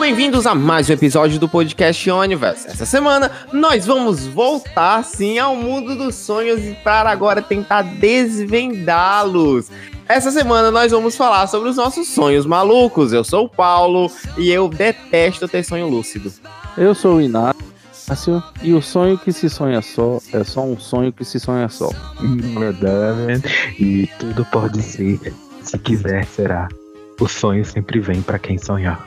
bem-vindos a mais um episódio do podcast Universe. Essa semana nós vamos voltar sim ao mundo dos sonhos e para agora tentar desvendá-los. Essa semana nós vamos falar sobre os nossos sonhos malucos. Eu sou o Paulo e eu detesto ter sonho lúcido. Eu sou o Inácio e o sonho que se sonha só é só um sonho que se sonha só. Verdade. E tudo pode ser, se quiser será. O sonho sempre vem para quem sonhar.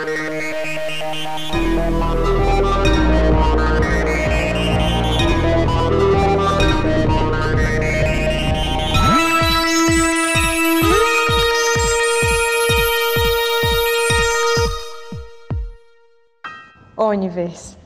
Universe.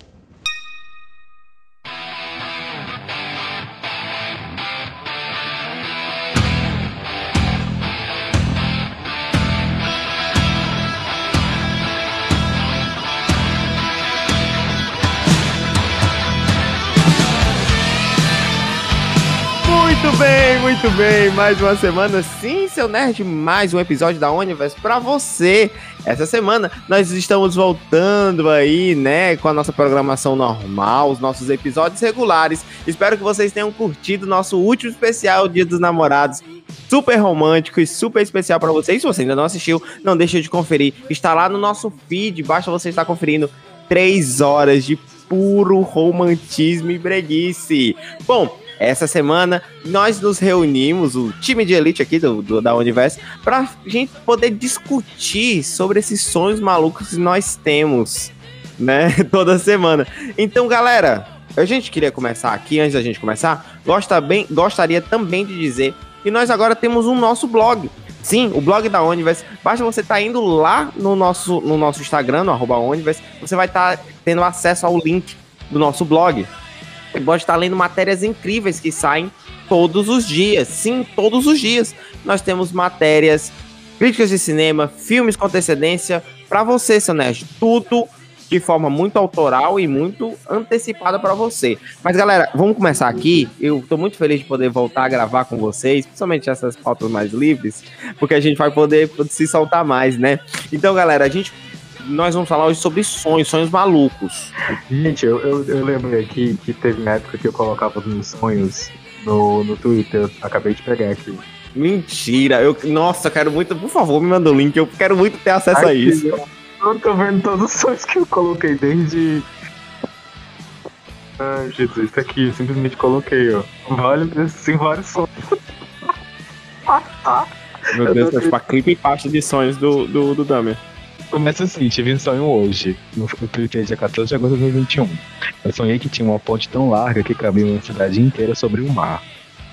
Muito bem, muito bem. Mais uma semana, sim, seu nerd, mais um episódio da Universe para você. Essa semana nós estamos voltando aí, né, com a nossa programação normal, os nossos episódios regulares. Espero que vocês tenham curtido nosso último especial Dia dos Namorados. Super romântico e super especial para vocês. Se você ainda não assistiu, não deixe de conferir. Está lá no nosso feed, basta você estar conferindo três horas de puro romantismo e breguice. Bom, essa semana nós nos reunimos, o time de elite aqui do, do da Universo, pra gente poder discutir sobre esses sonhos malucos que nós temos, né? Toda semana. Então, galera, a gente queria começar aqui, antes da gente começar, gosta bem, gostaria também de dizer que nós agora temos um nosso blog. Sim, o blog da Universe. Basta você estar tá indo lá no nosso, no nosso Instagram, no arroba você vai estar tá tendo acesso ao link do nosso blog você pode estar lendo matérias incríveis que saem todos os dias. Sim, todos os dias. Nós temos matérias, críticas de cinema, filmes com antecedência para você, seu nerd. Tudo de forma muito autoral e muito antecipada para você. Mas galera, vamos começar aqui. Eu estou muito feliz de poder voltar a gravar com vocês, principalmente essas pautas mais livres, porque a gente vai poder se soltar mais, né? Então, galera, a gente nós vamos falar hoje sobre sonhos, sonhos malucos. Gente, eu, eu, eu lembrei aqui que teve uma época que eu colocava os meus sonhos no, no Twitter. Eu acabei de pegar aqui. Mentira, eu. Nossa, quero muito. Por favor, me manda o link, eu quero muito ter acesso Ai, a isso. Eu, eu tô vendo todos os sonhos que eu coloquei desde. Ai, Jesus, isso aqui, simplesmente coloquei, ó. Vale, sem vários sonhos. Meu Deus, tipo a clipe e parte de sonhos do, do, do. Começa assim, tive um sonho hoje, no dia 14 de agosto de 2021. Eu sonhei que tinha uma ponte tão larga que cabia uma cidade inteira sobre o mar.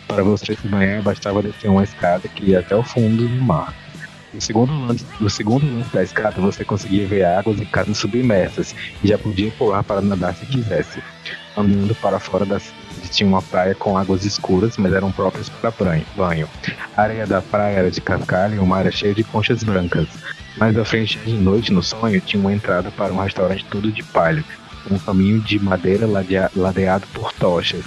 Para você se banhar, bastava descer uma escada que ia até o fundo do mar. No segundo lance, no segundo lance da escada, você conseguia ver águas e casas submersas e já podia pular para nadar se quisesse. Andando para fora da cidade tinha uma praia com águas escuras, mas eram próprias para banho. A areia da praia era de cascalho e o mar era cheio de conchas brancas. Mais à frente, de noite, no sonho, tinha uma entrada para um restaurante todo de palha, um caminho de madeira ladeado por tochas.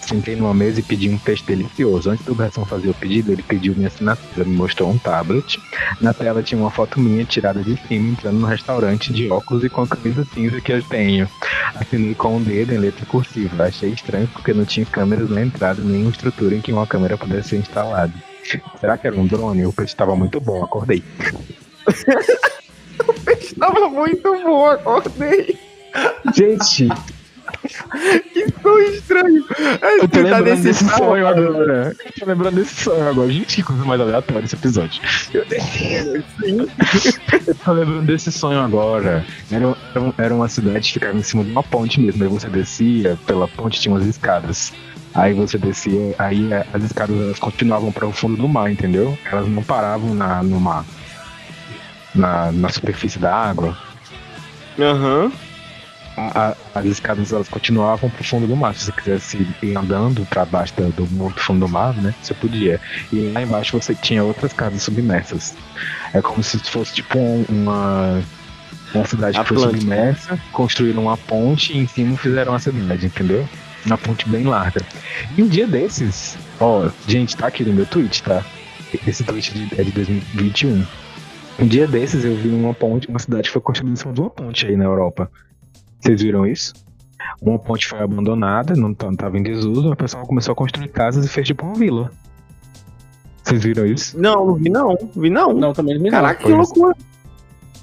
Sentei numa mesa e pedi um peixe delicioso. Antes do garçom fazer o pedido, ele pediu minha assinatura, me mostrou um tablet. Na tela tinha uma foto minha tirada de cima, entrando no restaurante de óculos e com a camisa cinza que eu tenho. Assinei com um dedo em letra cursiva. Achei estranho porque não tinha câmeras na entrada, nem uma estrutura em que uma câmera pudesse ser instalada. Será que era um drone? O peixe estava muito bom, acordei. O peixe tava muito bom, acordei. Gente. que tão estranho. É, eu tô tá lembrando desse sonho agora. Eu tô lembrando desse sonho agora. Gente, que coisa mais aleatória esse episódio. Eu, eu tô lembrando desse sonho agora. Era, era uma cidade que ficava em cima de uma ponte mesmo. Aí você descia pela ponte, tinha umas escadas. Aí você descia, aí as escadas continuavam para o fundo do mar, entendeu? Elas não paravam na, no mar na, na superfície da água. Aham. Uhum. as escadas elas continuavam pro fundo do mar. Se você quisesse ir andando para baixo do, do, fundo do mar, né? Você podia. E lá embaixo você tinha outras casas submersas. É como se fosse tipo uma. Uma cidade que foi submersa, construíram uma ponte e em cima fizeram a cidade, entendeu? Uma ponte bem larga. E um dia desses, ó, gente, tá aqui no meu tweet, tá? Esse tweet é de 2021. Um dia desses eu vi uma ponte, uma cidade que foi construída em cima de uma ponte aí na Europa. Vocês viram isso? Uma ponte foi abandonada, não tá- não tava em desuso, o pessoal começou a construir casas e fez tipo uma vila. Vocês viram isso? Não, não vi não, vi não. Não, também me Caraca, que Pois. loucura.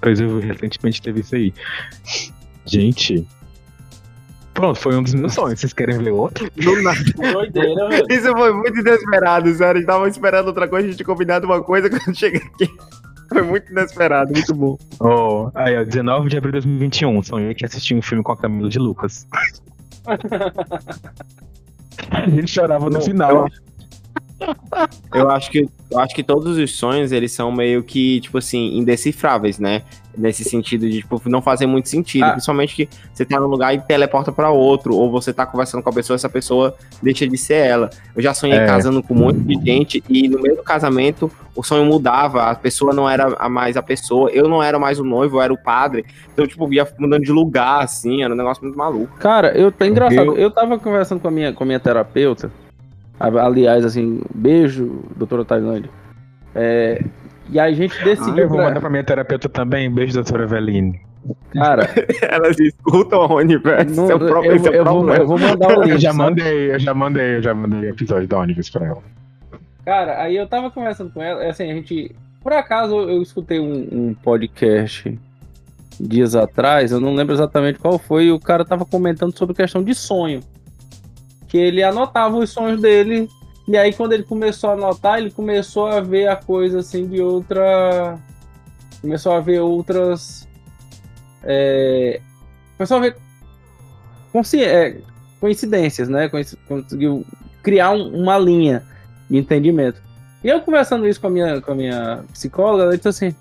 Pois eu recentemente teve isso aí. Gente. Pronto, foi um dos meus sonhos. Vocês querem ver outro? Do nada. não. Doideira, velho. Isso foi muito inesperado, sério. A gente tava esperando outra coisa, a gente tinha combinado uma coisa quando chega aqui. Foi muito inesperado, muito bom. Oh, aí, ó, 19 de abril de 2021. Sonhei que assisti um filme com a Camila de Lucas. a gente chorava no final. Eu acho que eu acho que todos os sonhos eles são meio que tipo assim indecifráveis, né? Nesse sentido de tipo não fazer muito sentido, Ah. principalmente que você tá num lugar e teleporta pra outro, ou você tá conversando com a pessoa, essa pessoa deixa de ser ela. Eu já sonhei É. casando com um monte de gente e no meio do casamento o sonho mudava, a pessoa não era mais a pessoa, eu não era mais o noivo, eu era o padre. Então tipo ia mudando de lugar assim, era um negócio muito maluco. Cara, eu, é engraçado. Eu- Eu tava conversando com a minha, com a minha terapeuta. A- Aliás, assim, beijo, doutora Tailândia. É, e a gente Ah, decidiu. eu vou pra- mandar pra minha terapeuta também. Beijo, doutora Eveline. Cara, Elas escutam o universo, não, seu próprio, eu, esse é eu vou, eu vou mandar o link. Eu já mandei, eu já mandei, eu já mandei episódio da Universe pra ela. Cara, aí eu tava conversando com ela, assim, a gente. Por acaso eu, eu escutei um, um podcast dias atrás, eu não lembro exatamente qual foi, e o cara tava comentando sobre questão de sonho. Que ele anotava os sonhos dele, e aí quando ele começou a anotar, ele começou a ver a coisa assim de outra. Começou a ver outras. É... Começou a ver consci- é, coincidências, né? Conseguiu criar um- uma linha de entendimento. E eu conversando isso com a minha, com a minha psicóloga, ela disse assim: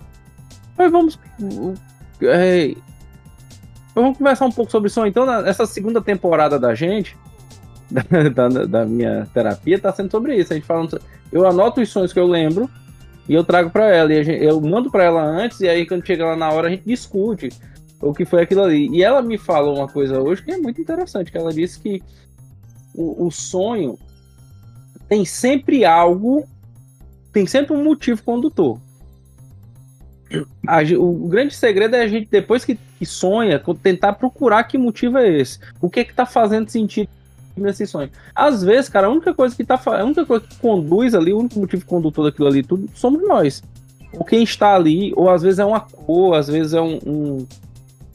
"Mas vamos. é, vamos conversar um pouco sobre sonho. Então, na- essa segunda temporada da gente, da, da- da minha terapia, tá sendo sobre isso. A gente falando. Eu anoto os sonhos que eu lembro e eu trago pra ela. E gente- eu mando pra ela antes, e aí quando chega lá na hora a gente discute o que foi aquilo ali. E ela me falou uma coisa hoje que é muito interessante, que ela disse que o, o sonho tem sempre algo, tem sempre um motivo condutor. A o, o grande segredo é a gente, depois que, que sonha, tentar procurar que motivo é esse. O que é que tá fazendo sentido nesse sonho. Às vezes, cara, a única coisa que tá a única coisa que conduz ali, o único motivo condutor daquilo ali tudo, somos nós. Ou quem está ali, ou às vezes é uma cor, às vezes é um, um-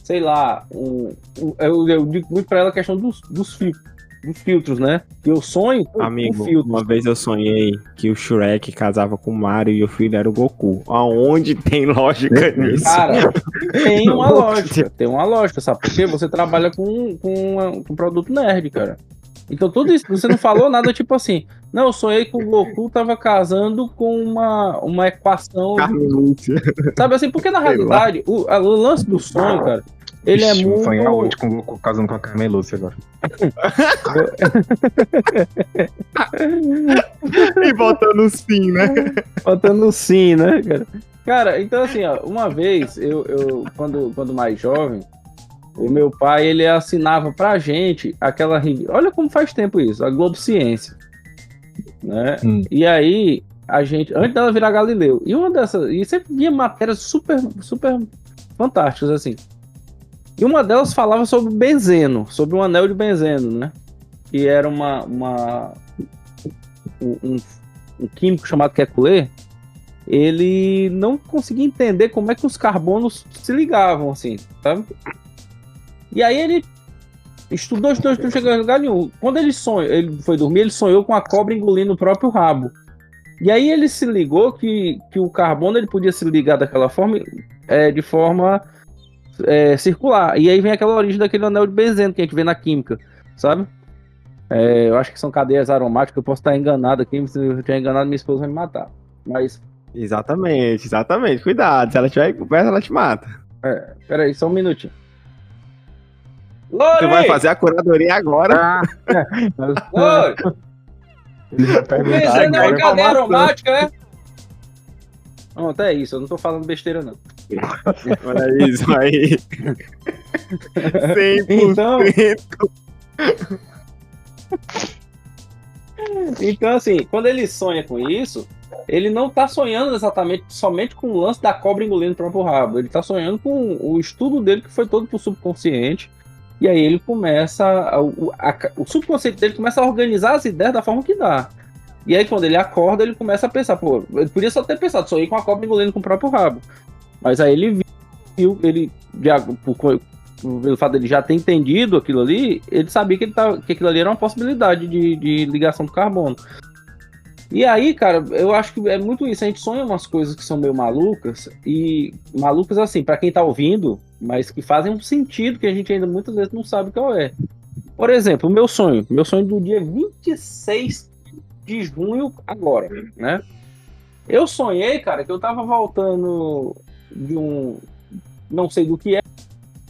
sei lá, um, um- eu, eu digo muito pra ela a questão dos, dos filtros, dos filtros, né? Que eu sonho com, Amigo, com filtros. uma vez eu sonhei que o Shrek casava com o Mario e o filho era o Goku. Aonde tem lógica nisso? Cara, tem uma lógica, tem uma lógica, sabe? Porque você trabalha com, com, com produto nerd, cara. Então tudo isso, você não falou nada tipo assim, não, eu sonhei que o Goku tava casando com uma, uma equação, Carmen Lúcia. sabe assim? Porque na Sei realidade, o, o lance do sonho, cara, ele é Ixi, vou muito... sonhar hoje com o Goku casando com a Carmen Lúcia agora. E botando sim, né? Botando sim, né, cara? Cara, então assim, ó, uma vez, eu, eu quando, quando mais jovem, o meu pai, ele assinava pra gente aquela... Olha como faz tempo isso, a Globo Ciência, né? Hum. E aí, a gente, antes dela virar Galileu, e uma dessas, e sempre via matérias super, super fantásticas, assim. E uma delas falava sobre benzeno, sobre um anel de benzeno, né? Que era uma, uma um, um- um químico chamado Kekulé, ele não conseguia entender como é que os carbonos se ligavam, assim, sabe? E aí ele estudou, estudou, estudou, chegou a lugar nenhum. Quando ele sonhou, ele foi dormir, ele sonhou com a cobra engolindo o próprio rabo. E aí ele se ligou que, que o carbono ele podia se ligar daquela forma, é, de forma é, circular. E aí vem aquela origem daquele anel de benzeno que a gente vê na química, sabe? É, eu acho que são cadeias aromáticas, eu posso estar enganado aqui, se eu tiver enganado, minha esposa vai me matar. Mas, Exatamente, exatamente. Cuidado, se ela estiver por perto, ela te mata. é, peraí, só um minutinho. Tu vai Lore! fazer a curadoria agora. Lore! Ele vai perguntar é agora. uma cadeia aromática, é? Pronto, é isso, eu não tô falando besteira, não. Olha isso aí. 100%. Então, então, assim, quando ele sonha com isso, ele não tá sonhando exatamente somente com o lance da cobra engolindo o próprio rabo. Ele tá sonhando com o estudo dele que foi todo pro subconsciente. E aí ele começa. a- o, a- o subconsciente dele começa a organizar as ideias da forma que dá. E aí, quando ele acorda, ele começa a pensar, pô, ele podia só ter pensado, sonhei com a cobra engolindo com o próprio rabo. Mas aí ele viu, ele, já, por, pelo fato dele já ter entendido aquilo ali, ele sabia que, ele tava, que aquilo ali era uma possibilidade de, de ligação do carbono. E aí, cara, eu acho que é muito isso. A gente sonha umas coisas que são meio malucas, e malucas assim, pra quem tá ouvindo, mas que fazem um sentido que a gente ainda muitas vezes não sabe qual é. Por exemplo, o meu sonho, meu sonho do dia 26 de junho, agora, né? Eu sonhei, cara, que eu tava voltando de um. Não sei do que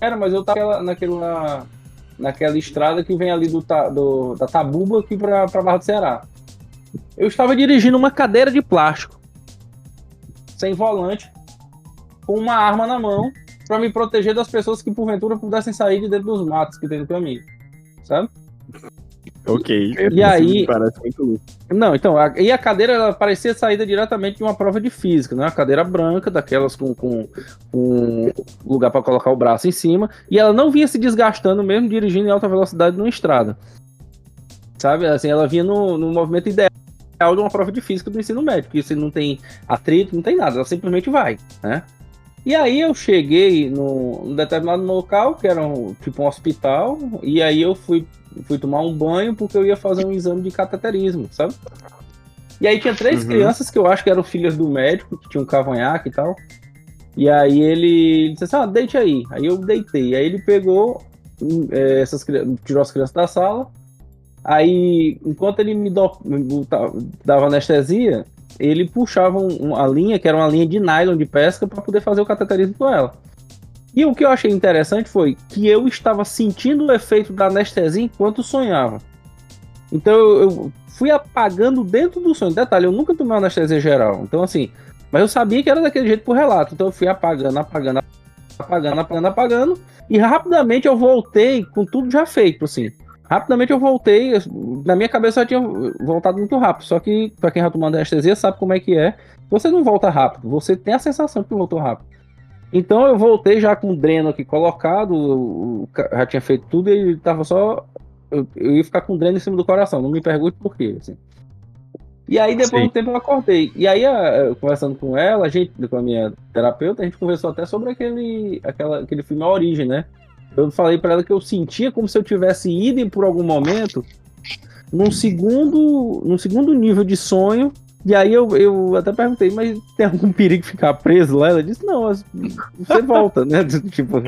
era, mas eu tava naquela, naquela, estrada que vem ali do, do- da Tabuba aqui pra Barra do Ceará. Eu estava dirigindo uma cadeira de plástico, sem volante, com uma arma na mão, pra me proteger das pessoas que porventura pudessem sair de dentro dos matos que tem no caminho. Sabe? Ok. E aí-. Não, então, a, e a cadeira ela parecia saída diretamente de uma prova de física, né? Uma cadeira branca, daquelas com, com, com lugar para colocar o braço em cima, e ela não vinha se desgastando mesmo dirigindo em alta velocidade numa estrada. Sabe? Assim, ela vinha no, no movimento ideal de uma prova de física do ensino médio, que você não tem atrito, não tem nada, ela simplesmente vai, né? E aí eu cheguei num determinado local, que era um, tipo um hospital, e aí eu fui fui tomar um banho porque eu ia fazer um exame de cateterismo, sabe? E aí tinha três Uhum. crianças que eu acho que eram filhas do médico, que tinham um cavanhaque e tal. E aí ele disse assim, ah, deite aí. Aí eu deitei. Aí ele pegou hum, eh, essas tirou as crianças da sala. Aí, enquanto ele me, do- dava anestesia, ele puxava um- uma linha, que era uma linha de nylon de pesca, para poder fazer o cateterismo com ela. E o que eu achei interessante foi que eu estava sentindo o efeito da anestesia enquanto sonhava. Então eu, eu fui apagando dentro do sonho. Detalhe, eu nunca tomei anestesia geral. Então, assim, mas eu sabia que era daquele jeito por relato. Então eu fui apagando, apagando, apagando, apagando, apagando. E rapidamente eu voltei com tudo já feito, assim. Rapidamente eu voltei. Na minha cabeça eu tinha voltado muito rápido. Só que, pra quem já tomou anestesia, sabe como é que é. Você não volta rápido. Você tem a sensação que voltou rápido. Então eu voltei já com o dreno aqui colocado, já tinha feito tudo e tava só. Eu, eu ia ficar com o dreno em cima do coração, não me pergunte por quê. assim. E aí depois de um tempo eu acordei. E aí, conversando com ela, a gente, com a minha terapeuta, a gente conversou até sobre aquele, aquela, aquele filme A Origem, né? Eu falei pra ela que eu sentia como se eu tivesse ido por algum momento num segundo, num segundo nível de sonho. E aí eu, eu até perguntei, mas tem algum perigo ficar preso lá? Ela disse, não, você volta, né? tipo,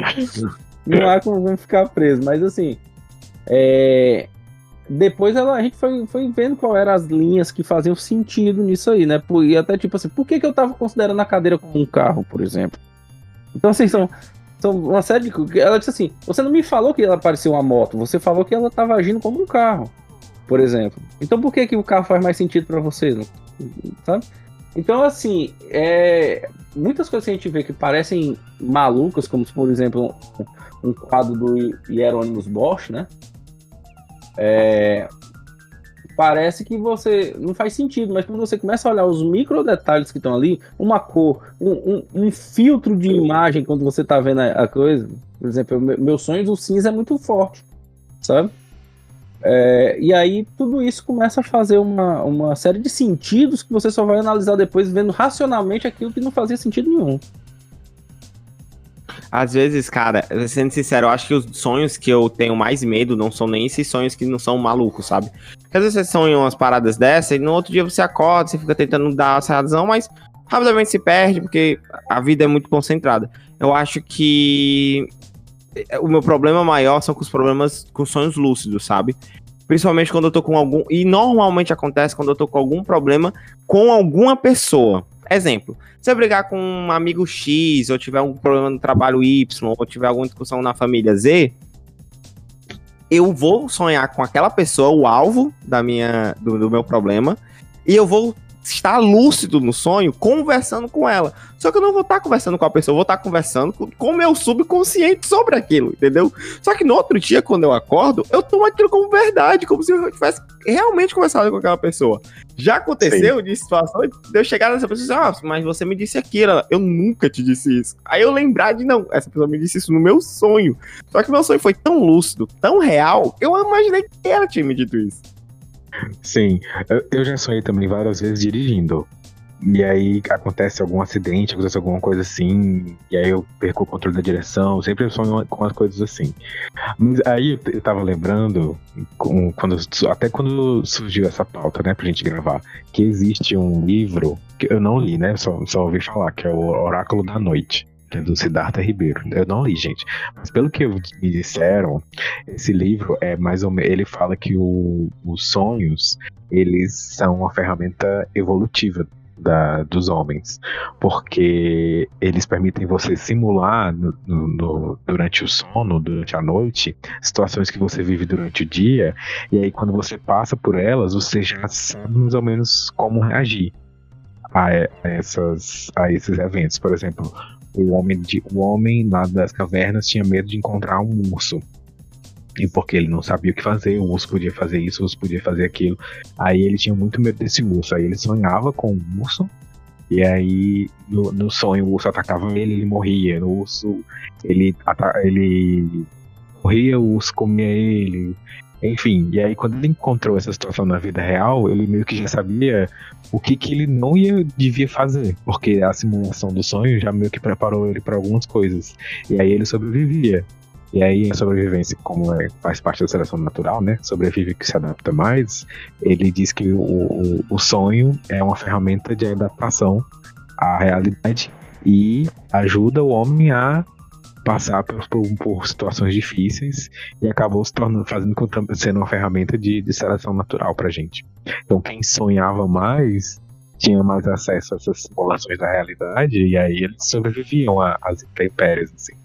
não há como ficar preso. Mas assim, é, depois ela, a gente foi, foi vendo qual eram as linhas que faziam sentido nisso aí, né? E até tipo assim, por que, que eu tava considerando a cadeira como um carro, por exemplo? Então, assim, são, são uma série coisas. Ela disse assim: você não me falou que ela parecia uma moto, você falou que ela tava agindo como um carro, por exemplo. Então por que, que o carro faz mais sentido pra você? não? Sabe? Então, assim, é, muitas coisas que a gente vê que parecem malucas, como por exemplo um, um quadro do Hieronymus Bosch, né? É, parece que você não faz sentido, mas quando você começa a olhar os micro detalhes que estão ali, uma cor, um, um- um filtro de imagem quando você tá vendo a, a coisa, por exemplo, meu, meu sonho do cinza é muito forte, sabe? É, e aí tudo isso começa a fazer uma, uma série de sentidos que você só vai analisar depois vendo racionalmente aquilo que não fazia sentido nenhum. Às vezes, cara, sendo sincero, eu acho que os sonhos que eu tenho mais medo não são nem esses sonhos que não são malucos, sabe? Às vezes você sonha umas paradas dessa e no outro dia você acorda, você fica tentando dar essa razão, mas rapidamente se perde porque a vida é muito concentrada. Eu acho que o meu problema maior são com os problemas com sonhos lúcidos, sabe? Principalmente quando eu tô com algum. E normalmente acontece quando eu tô com algum problema com alguma pessoa. Exemplo, se eu brigar com um amigo X, ou tiver um problema no trabalho Y, ou tiver alguma discussão na família Z, eu vou sonhar com aquela pessoa, o alvo da minha, do, do meu problema, e eu vou estar lúcido no sonho, conversando com ela. Só que eu não vou estar conversando com a pessoa, eu vou estar conversando com o meu subconsciente sobre aquilo, entendeu? Só que no outro dia, quando eu acordo, eu tomo aquilo como verdade, como se eu tivesse realmente conversado com aquela pessoa. Já aconteceu Sim. de situação de eu chegar nessa pessoa e dizer, ah, mas você me disse aquilo. eu nunca te disse isso. Aí eu lembrar de, não, essa pessoa me disse isso no meu sonho. Só que meu sonho foi tão lúcido, tão real, eu imaginei que ela tinha me dito isso. Sim, eu já sonhei também várias vezes dirigindo. E aí acontece algum acidente, acontece alguma coisa assim, e aí eu perco o controle da direção, sempre sonho com as coisas assim. Mas aí eu tava lembrando, com, quando, até quando surgiu essa pauta, né, pra gente gravar, que existe um livro que eu não li, né, só, só ouvi falar, que é o Oráculo da Noite é do Siddhartha Ribeiro. Eu não li, gente. Mas pelo que me disseram, esse livro é mais ou menos. Ele fala que o, os sonhos eles são uma ferramenta evolutiva da, dos homens, porque eles permitem você simular no, no, durante o sono, durante a noite, situações que você vive durante o dia, e aí quando você passa por elas, você já sabe mais ou menos como reagir a essas, a esses eventos. Por exemplo, o homem, de, o homem lá das cavernas tinha medo de encontrar um urso. E porque ele não sabia o que fazer, o urso podia fazer isso, o urso podia fazer aquilo. Aí ele tinha muito medo desse urso. Aí ele sonhava com o urso. E aí, no, no sonho, o urso atacava ele ele morria. O urso, ele, ele morria, o urso comia ele. Enfim, e aí quando ele encontrou essa situação na vida real, ele meio que já sabia o que, que ele não ia devia fazer, porque a simulação do sonho já meio que preparou ele para algumas coisas. E aí ele sobrevivia. E aí a sobrevivência, como é, faz parte da seleção natural, né? Sobrevive que se adapta mais. Ele diz que o, o, o sonho é uma ferramenta de adaptação à realidade e ajuda o homem a passar por, por, por, situações difíceis e acabou se tornando, fazendo sendo uma ferramenta de, de seleção natural pra gente. Então quem sonhava mais tinha mais acesso a essas simulações da realidade e aí eles sobreviviam às intempéries, assim.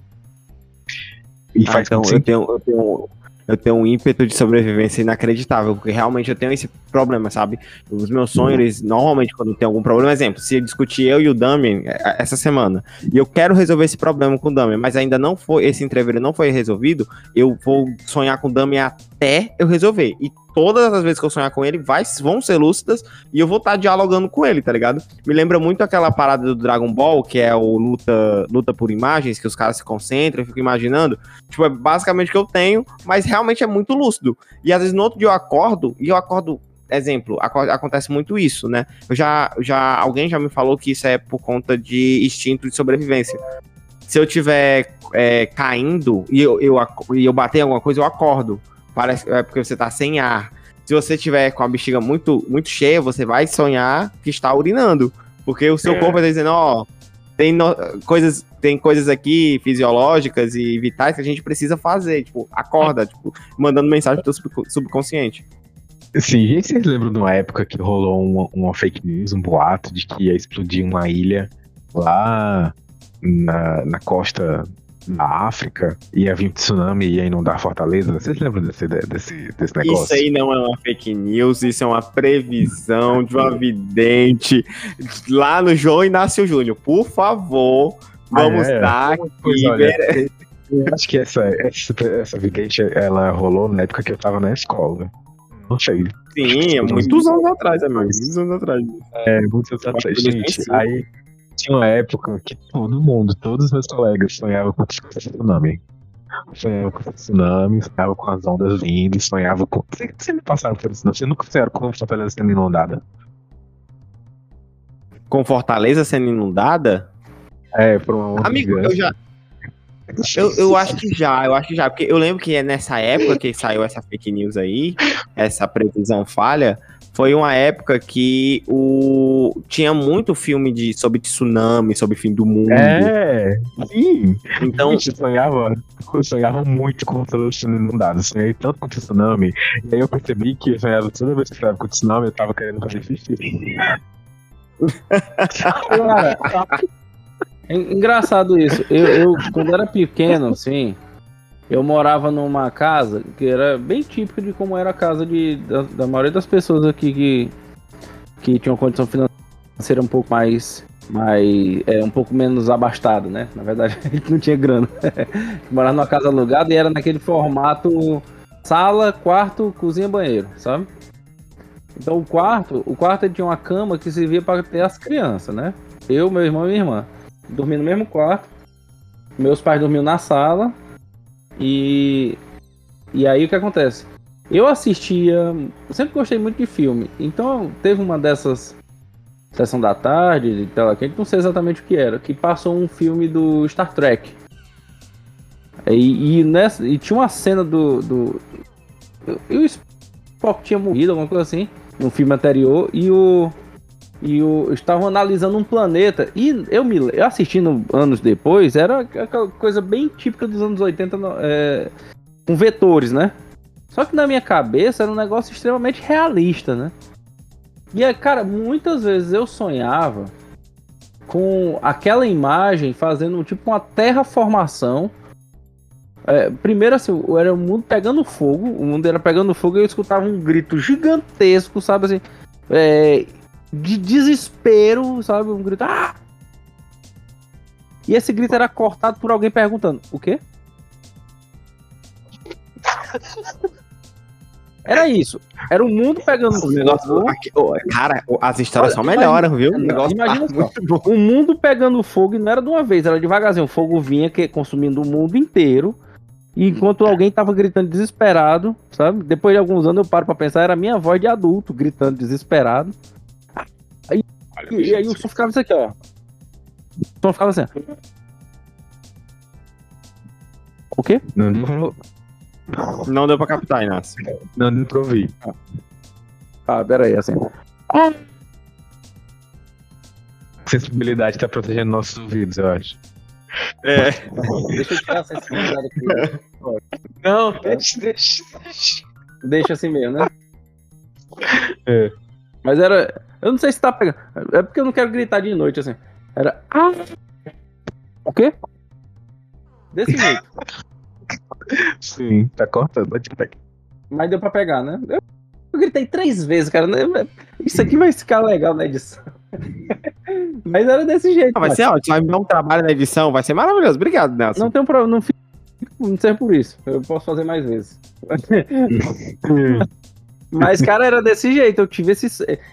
E ah, faz então eu tenho, eu tenho eu tenho um ímpeto de sobrevivência inacreditável, porque realmente eu tenho esse problema, sabe? Os meus sonhos, eles, normalmente, quando tem algum problema, exemplo, se eu discutir eu e o Dami é, é, essa semana, e eu quero resolver esse problema com o Dami, mas ainda não foi, esse entreveiro não foi resolvido, eu vou sonhar com o Dami até eu resolver. E todas as vezes que eu sonhar com ele vai, vão ser lúcidas e eu vou estar tá dialogando com ele, tá ligado? Me lembra muito aquela parada do Dragon Ball, que é o luta, luta por imagens, que os caras se concentram, eu fico imaginando. Tipo, é basicamente o que eu tenho, mas realmente é muito lúcido. E às vezes no outro dia eu acordo e eu acordo exemplo, acontece muito isso, né? Eu já, já alguém já me falou que isso é por conta de instinto de sobrevivência. Se eu tiver é, caindo e eu, eu, e eu bater alguma coisa, eu acordo. Parece é porque você tá sem ar. Se você tiver com a bexiga muito, muito cheia, você vai sonhar que está urinando. Porque o seu é. corpo vai dizendo, ó, tem no, coisas, tem coisas aqui fisiológicas e vitais que a gente precisa fazer. Tipo, acorda, tipo, mandando mensagem pro teu subconsciente. Sim, e vocês lembram de uma época que rolou uma, uma fake news, um boato de que ia explodir uma ilha lá na, na costa na África, ia vir tsunami e ia inundar Fortaleza. Vocês lembram desse, desse, desse negócio? Isso aí não é uma fake news, isso é uma previsão de uma vidente lá no João Inácio Júnior. Por favor, vamos ah, é? dar aqui. Olha, eu acho que essa, essa, essa vidente ela rolou na época que eu tava na escola. Não sei. Sim, é muitos anos atrás, amigo. Muitos anos atrás. É, muitos anos atrás. Gente, aí tinha uma época que todo mundo, todos os meus colegas sonhavam com tsunami. Sonhava com tsunami, sonhava com as ondas vindo, sonhava com. Você, você me passaram por isso, não? Você nunca sonharam com Fortaleza sendo inundada? Com Fortaleza sendo inundada? É, por uma onda Amigo, gigante. eu já. Eu, eu acho que já, eu acho que já, porque eu lembro que é nessa época que saiu essa fake news aí, essa previsão falha, foi uma época que o tinha muito filme de sobre tsunami, sobre fim do mundo. É, sim. Então, eu sonhava, eu sonhava muito com o inundado. Sonhei tanto com tsunami. E aí eu percebi que eu sonhava toda vez que eu sonhava com tsunami, eu tava querendo fazer xixi. Cara, é engraçado isso. Eu, eu, quando era pequeno, assim, eu morava numa casa que era bem típica de como era a casa de, da, da maioria das pessoas aqui que, que tinham condição financeira um pouco mais mais é um pouco menos abastado, né? Na verdade, a gente não tinha grana. Morava numa casa alugada e era naquele formato sala, quarto, cozinha, banheiro, sabe? Então o quarto, o quarto tinha uma cama que servia para ter as crianças, né? Eu, meu irmão e minha irmã. Dormi no mesmo quarto. Meus pais dormiam na sala. E e aí o que acontece? Eu assistia, eu sempre gostei muito de filme. Então teve uma dessas sessão da tarde, de tela quente, não sei exatamente o que era, que passou um filme do Star Trek. E, e, nessa, e tinha uma cena do. do e o Spock tinha morrido, alguma coisa assim, no filme anterior, e o. E o, estavam analisando um planeta. E eu me eu assistindo anos depois, era aquela coisa bem típica dos anos 80 é, com vetores, né? Só que na minha cabeça era um negócio extremamente realista, né? E, cara, muitas vezes eu sonhava com aquela imagem fazendo tipo uma terraformação. É, primeiro assim, era o mundo pegando fogo, o mundo era pegando fogo e eu escutava um grito gigantesco, sabe assim, é, de desespero, sabe, um grito. Ah! E esse grito era cortado por alguém perguntando: "O quê?" Era isso. Era o mundo pegando o negócio. Cara, as histórias só melhoram, viu? O negócio imagina tá. O mundo pegando fogo e não era de uma vez, era devagarzinho. O fogo vinha que, consumindo o mundo inteiro. Enquanto alguém tava gritando desesperado, sabe? Depois de alguns anos eu paro pra pensar, era minha voz de adulto gritando desesperado. Aí, e, e aí o som ficava isso aqui, ó. O som ficava assim. O quê? Não, não, não deu pra captar, Inácio. Não deu pra ouvir. Ah, pera aí, assim. A sensibilidade tá protegendo nossos ouvidos, eu acho. É. Deixa eu tirar a sensibilidade aqui. Não, deixa, deixa, deixa. Deixa assim mesmo, né? É. Mas era. Eu não sei se tá pegando. É porque eu não quero gritar de noite, assim. Era. Ah! O quê? Desse jeito. Sim, tá cortando, pode pegar. Mas deu pra pegar, né? Eu, eu gritei três vezes, cara. Isso aqui vai ficar legal na edição. Mas era desse jeito. Ah, vai ser ótimo. Vai me dar um trabalho na edição, vai ser maravilhoso. Obrigado, Nelson. Não tem um problema, não fico. Não serve por isso. Eu posso fazer mais vezes. Mas, cara, era desse jeito. Eu tive esse.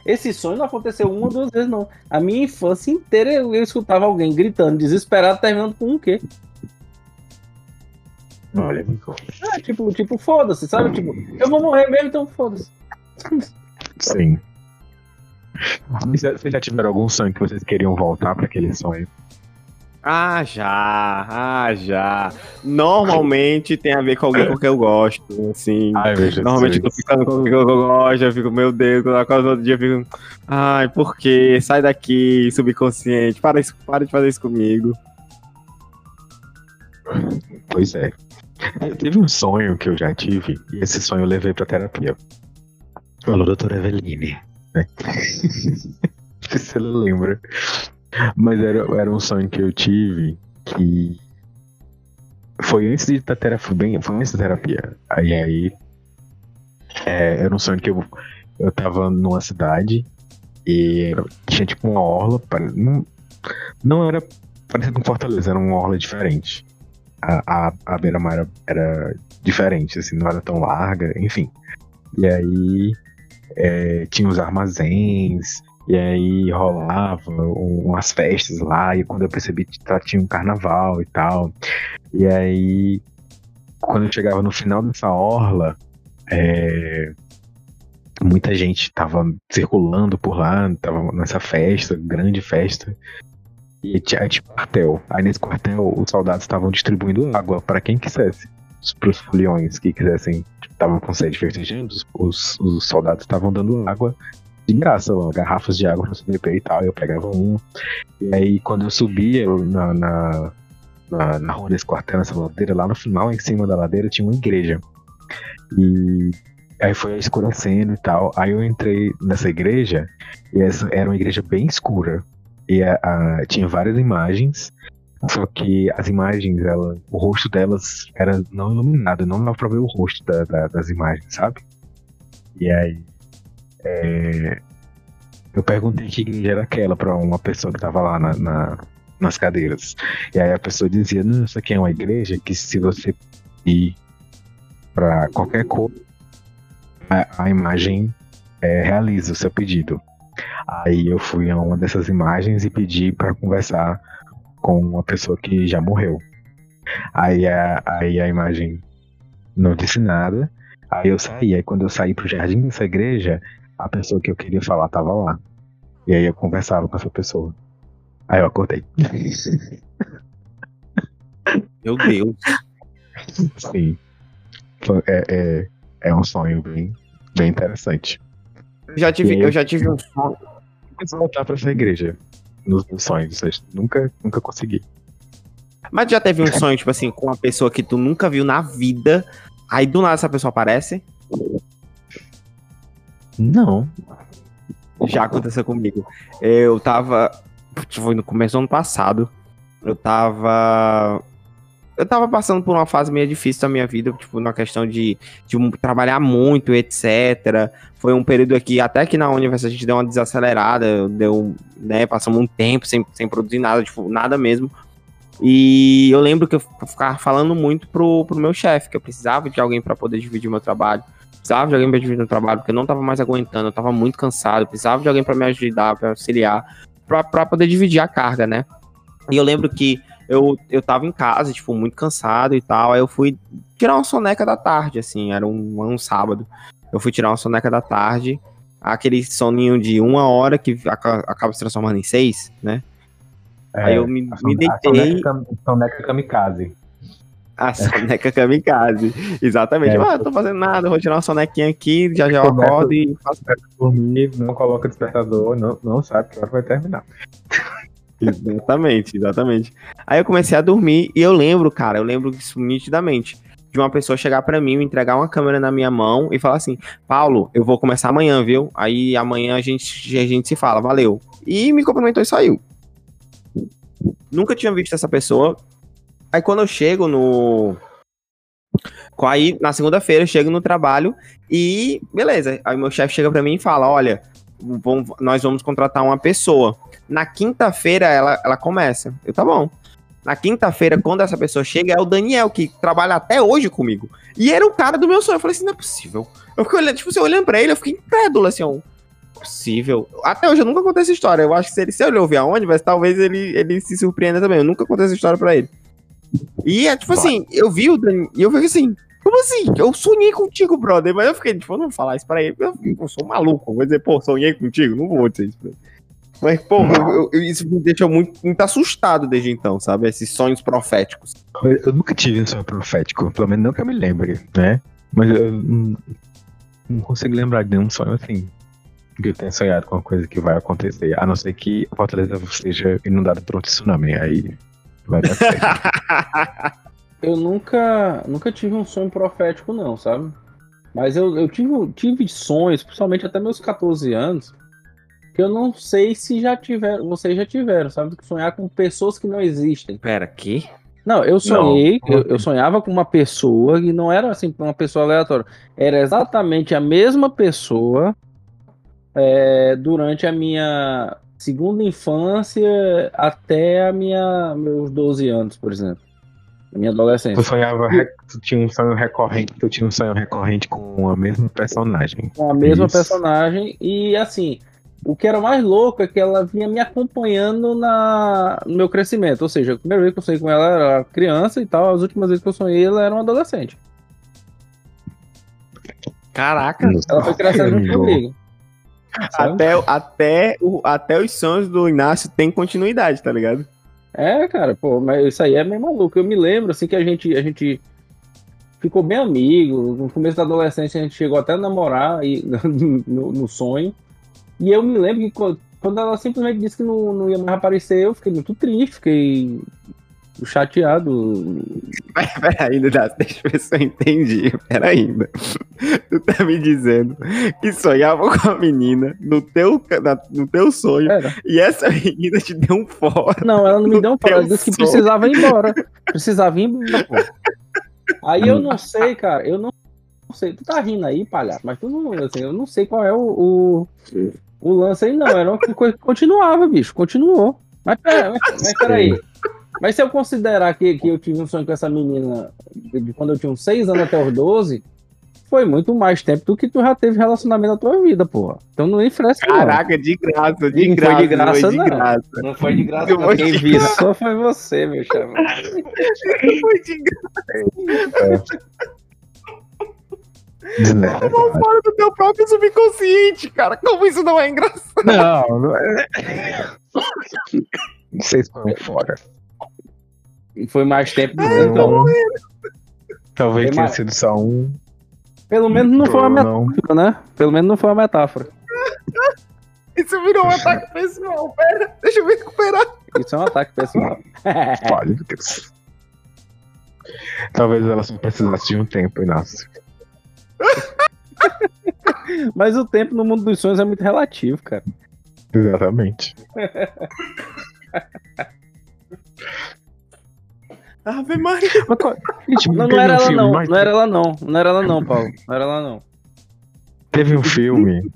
Esse sonho não aconteceu uma ou duas vezes, não. A minha infância inteira eu, eu escutava alguém gritando, desesperado, terminando com o quê? Olha, é, tipo, tipo, foda-se, sabe? Tipo, eu vou morrer mesmo, então foda-se. Sim. Vocês já tiveram algum sonho que vocês queriam voltar para aquele sonho? Ah, já, ah, já. Normalmente tem a ver com alguém com quem eu gosto, assim. Ai, Normalmente eu tô ficando com alguém que eu gosto, eu fico, meu Deus, quando acordo no outro dia eu fico, ai, por quê? Sai daqui, subconsciente, para, isso, para de fazer isso comigo. Pois é. Teve um sonho que eu já tive, e esse sonho eu levei pra terapia. Falou, doutora Eveline. Né? se você lembra. Mas era, era um sonho que eu tive que foi antes de da terapia, bem, foi antes da terapia. Aí aí é, era um sonho que eu, eu tava numa cidade e tinha tipo uma orla, não, não era parecido com Fortaleza, era uma orla diferente a, a, a beira-mar era, era, diferente, assim, não era tão larga, enfim. E aí é, tinha os armazéns, e aí rolava umas festas lá, e quando eu percebi que tinha um carnaval e tal. E aí, quando eu chegava no final dessa orla, é, muita gente tava circulando por lá, tava nessa festa, grande festa. E tinha, um quartel. Aí nesse quartel, os soldados estavam distribuindo água para quem quisesse. Para os foliões que quisessem, estavam com sede festejando, os, os soldados estavam dando água de graça, ó, garrafas de água você beber e tal. Eu pegava um. E aí, quando eu subia na, na, na, na rua desse quartel, nessa ladeira, lá no final, em cima da ladeira, tinha uma igreja. E aí foi escurecendo e tal. Aí eu entrei nessa igreja, e essa era uma igreja bem escura. E a, a, tinha várias imagens, só que as imagens, ela, o rosto delas era não iluminado, não dava pra ver o rosto da, da, das imagens, sabe? E aí. É, Eu perguntei que igreja era aquela pra uma pessoa que tava lá na, na- nas cadeiras. E aí a pessoa dizia, não, isso aqui é uma igreja que se você ir pra qualquer coisa, a, a imagem é, realiza o seu pedido. Aí eu fui a uma dessas imagens e pedi pra conversar com uma pessoa que já morreu. Aí a, aí a imagem não disse nada. Aí eu saí. Aí quando eu saí pro jardim dessa igreja, a pessoa que eu queria falar tava lá. E aí eu conversava com essa pessoa. Aí eu acordei. Meu Deus. Sim. É, é, é um sonho bem, bem interessante. Eu já tive, aí? eu já tive um sonho. Mas voltar pra essa igreja. Nos meus sonhos. eu Nunca, nunca consegui. Mas já teve um sonho, tipo assim, com uma pessoa que tu nunca viu na vida. Aí do nada essa pessoa aparece. Não. Já aconteceu comigo. Eu tava. Foi no começo do ano passado. Eu tava. Eu tava passando por uma fase meio difícil da minha vida, tipo, na questão de, de trabalhar muito, etc. Foi um período aqui, até que na universidade a gente deu uma desacelerada, deu, né, passamos um tempo sem, sem produzir nada, tipo, nada mesmo. E eu lembro que eu ficava falando muito pro, pro meu chefe, que eu precisava de alguém para poder dividir meu trabalho. Precisava de alguém para dividir o meu trabalho, porque eu não tava mais aguentando, eu tava muito cansado, precisava de alguém para me ajudar, para auxiliar, pra poder dividir a carga, né? E eu lembro que eu, eu tava em casa, tipo, muito cansado e tal, aí eu fui tirar uma soneca da tarde, assim, era um, um sábado. Eu fui tirar uma soneca da tarde, aquele soninho de uma hora que aca- acaba se transformando em seis, né? aí eu me, me deitei, Soneca Kamikaze. A soneca kamikaze. Exatamente. É. Ah, eu tô fazendo nada, vou tirar uma sonequinha aqui, já já eu acordo e faço. Dormir, não coloca despertador, não, não sabe que hora vai terminar. Exatamente, exatamente. Aí eu comecei a dormir e eu lembro, cara, eu lembro isso nitidamente. De uma pessoa chegar pra mim, me entregar uma câmera na minha mão e falar assim: Paulo, eu vou começar amanhã, viu? Aí amanhã a gente, a gente se fala, valeu. E me cumprimentou e saiu. Nunca tinha visto essa pessoa. Aí quando eu chego no. Aí na segunda-feira eu chego no trabalho e beleza. Aí meu chefe chega pra mim e fala: Olha, vamos- nós vamos contratar uma pessoa. Na quinta-feira ela, ela começa. Eu, tá bom. Na quinta-feira, quando essa pessoa chega, é o Daniel, que trabalha até hoje comigo. E era o cara do meu sonho. Eu falei assim, não é possível. Eu fiquei olhando, tipo, assim, olhando pra ele, eu fiquei incrédulo, assim, ó. Possível. Até hoje eu nunca contei essa história. Eu acho que se ele, se ele ouvir aonde, mas talvez ele, ele se surpreenda também. Eu nunca contei essa história pra ele. E é tipo Vai. assim, eu vi o Daniel, e eu fiquei assim, como assim? Eu sonhei contigo, brother. Mas eu fiquei, tipo, eu não vou falar isso pra ele. Eu, eu sou maluco. Vou dizer, pô, sonhei contigo. Não vou dizer isso pra ele. Mas, pô, eu- eu- isso me deixou muito, muito assustado desde então, sabe? Esses sonhos proféticos. Eu, eu nunca tive um sonho profético, pelo menos não que eu me lembre, né? Mas eu não, não consigo lembrar de nenhum sonho assim. Que eu tenha sonhado com uma coisa que vai acontecer. A não ser que a Fortaleza seja inundada por um tsunami. Aí vai dar certo. Eu nunca, nunca tive um sonho profético, não, sabe? Mas eu, eu tive, tive sonhos, principalmente até meus 14 anos, que eu não sei se já tiveram, vocês já tiveram, sabe? Sonhar com pessoas que não existem. Pera, que? Não, eu sonhei, Não. eu, eu sonhava com uma pessoa e não era assim, uma pessoa aleatória. Era exatamente a mesma pessoa é, durante a minha segunda infância até a minha meus 12 anos, por exemplo. A minha adolescência. Tu sonhava, tu tinha um sonho recorrente, tu tinha um sonho recorrente com a mesma personagem. com a mesma Isso. personagem e assim o que era mais louco é que ela vinha me acompanhando na, no meu crescimento. Ou seja, a primeira vez que eu sonhei com ela era criança e tal, as últimas vezes que eu sonhei ela era uma adolescente. Caraca. Ela foi crescendo junto comigo. Até, até, o, até os sonhos do Inácio tem continuidade, tá ligado? É, cara, pô, mas isso aí é meio maluco. Eu me lembro assim que a gente, a gente ficou bem amigo. No começo da adolescência a gente chegou até a namorar e, no, no sonho. E eu me lembro que quando, quando ela simplesmente disse que não, não ia mais aparecer, eu fiquei muito triste, fiquei chateado. Pera ainda, Inácio, deixa eu ver se eu entendi. Pera ainda. Tu tá me dizendo que sonhava com a menina no teu, na- no teu sonho Era. e essa menina te deu um fora. Não, ela não me deu um fora, ela disse que precisava ir embora. Precisava ir embora, pô. Aí eu não sei, cara, eu não sei. Tu tá rindo aí, palhaço, mas tu não, assim, eu não sei qual é o, o, O lance aí não, era uma coisa que continuava, bicho. Continuou. Mas, pera, mas, mas peraí. Mas se eu considerar que, que eu tive um sonho com essa menina de, de quando eu tinha uns 6 anos até os 12, foi muito mais tempo do que tu já teve relacionamento na tua vida, porra. Então não não. Caraca, de graça, de Não foi graça. de graça, foi de não. graça. Não foi de graça, não. Quem te- viçou foi você, meu chama. Foi de graça. Desnecessário. fora do teu próprio subconsciente, cara. Como isso não é engraçado? Não, não é. Vocês foram fora. Foi mais tempo. Não. Então, Talvez tenha mais- sido só um. pelo menos não foi uma Não. metáfora, né? Pelo menos não foi uma metáfora. Isso virou um ataque pessoal. Pera, deixa eu me recuperar. Isso é um ataque pessoal. Olha, meu Deus. Talvez ela só precisasse de um tempo, Inácio. Mas o tempo no mundo dos sonhos é muito relativo, cara. Exatamente. Ave Maria. Mas qual- Gente, Não, não era um ela filme não, mais- não era ela não, não era ela não, Paulo. Não era ela não. Teve um filme.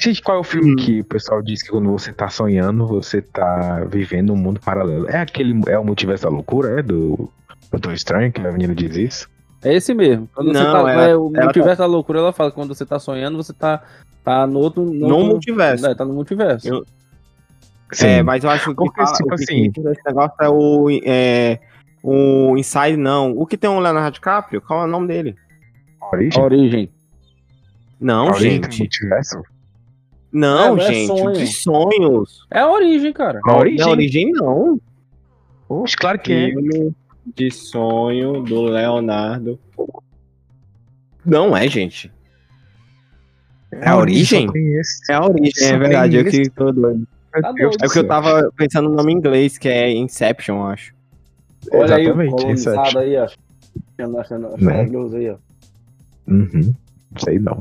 Gente, qual é o filme Hum. que o pessoal diz que quando você tá sonhando, você tá vivendo um mundo paralelo? É aquele. É o multiverso da loucura? É do. Doutor Estranho, que a menina diz isso? É esse mesmo. Quando você Não, tá, ela- é, o ela multiverso da loucura, ela fala que quando você tá sonhando, você tá, tá no outro. No, No outro- multiverso. É, tá no multiverso. Eu- Sim. É, mas eu acho que Porque, fala, tipo o que assim- esse negócio é o, é, o Inside, não. O que tem o Leonardo DiCaprio? Qual é o nome dele? Origem? origem. Não, origem gente. multiverso? Não, É, é gente. sonho. De sonhos. É a origem, cara. A origem? Não, origem não. Oxe, claro que é. De sonho do Leonardo. Não é, gente. É a origem? É a origem, é verdade. Eu que tô doido. Tá É porque eu tava pensando no nome em inglês, que é Inception, eu acho. Olha aí o Exatamente, colonizado Inception. aí, ó. Achando, achando, achando Né? aí, ó. Uhum. Sei não.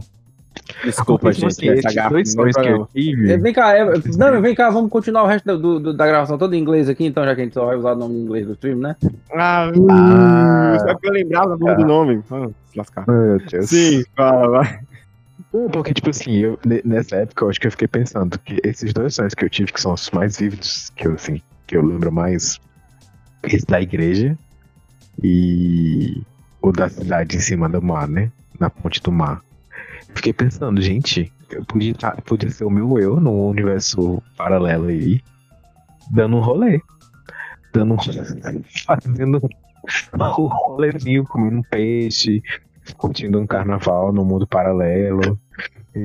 Desculpa, tipo gente. assim, essa dois que eu. É, tive. Vem cá, é, não, vem cá, vamos continuar o resto do, do- da gravação toda em inglês aqui, então, já que a gente só vai usar o nome em inglês do stream, né? Ah, Ah. só que eu lembrava o nome do nome. Ah, se lascar. Meu Deus. Sim, fala, vai. Porque, tipo assim, eu, ne- nessa época eu acho que eu fiquei pensando que esses dois sonhos que eu tive, que são os mais vívidos, que eu, assim, que eu lembro mais, esse da igreja e o da cidade em cima do mar, né? Na ponte do mar. Fiquei pensando, gente, eu podia, tá- podia ser o meu eu num universo paralelo aí, dando um rolê. Dando um fazendo um rolezinho, comendo um peixe, curtindo um carnaval no mundo paralelo.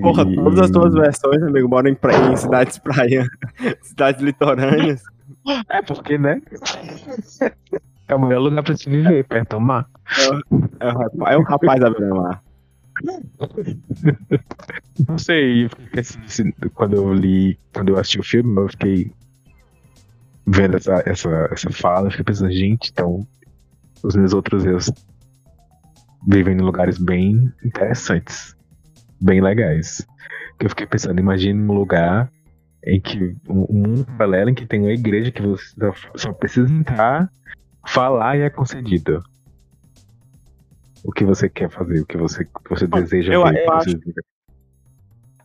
Porra, E- todas as tuas versões, amigo, moram em, pra... em cidades praias, cidades litorâneas. É porque, né? É o melhor lugar pra se viver, perto do mar. É o rapaz, é o rapaz da beira-mar. Não sei, eu fiquei pensando assim, quando eu li, quando eu assisti o filme, eu fiquei vendo essa, essa, essa fala, eu fiquei pensando, gente, então os meus outros eus vivem em lugares bem interessantes, bem legais. Que eu fiquei pensando, imagine um lugar em que um, um mundo paralelo em que tem uma igreja que você só, precisa entrar, falar e é concedido. O que você quer fazer, o que você, o que você deseja eu- ver. o eu você- acho-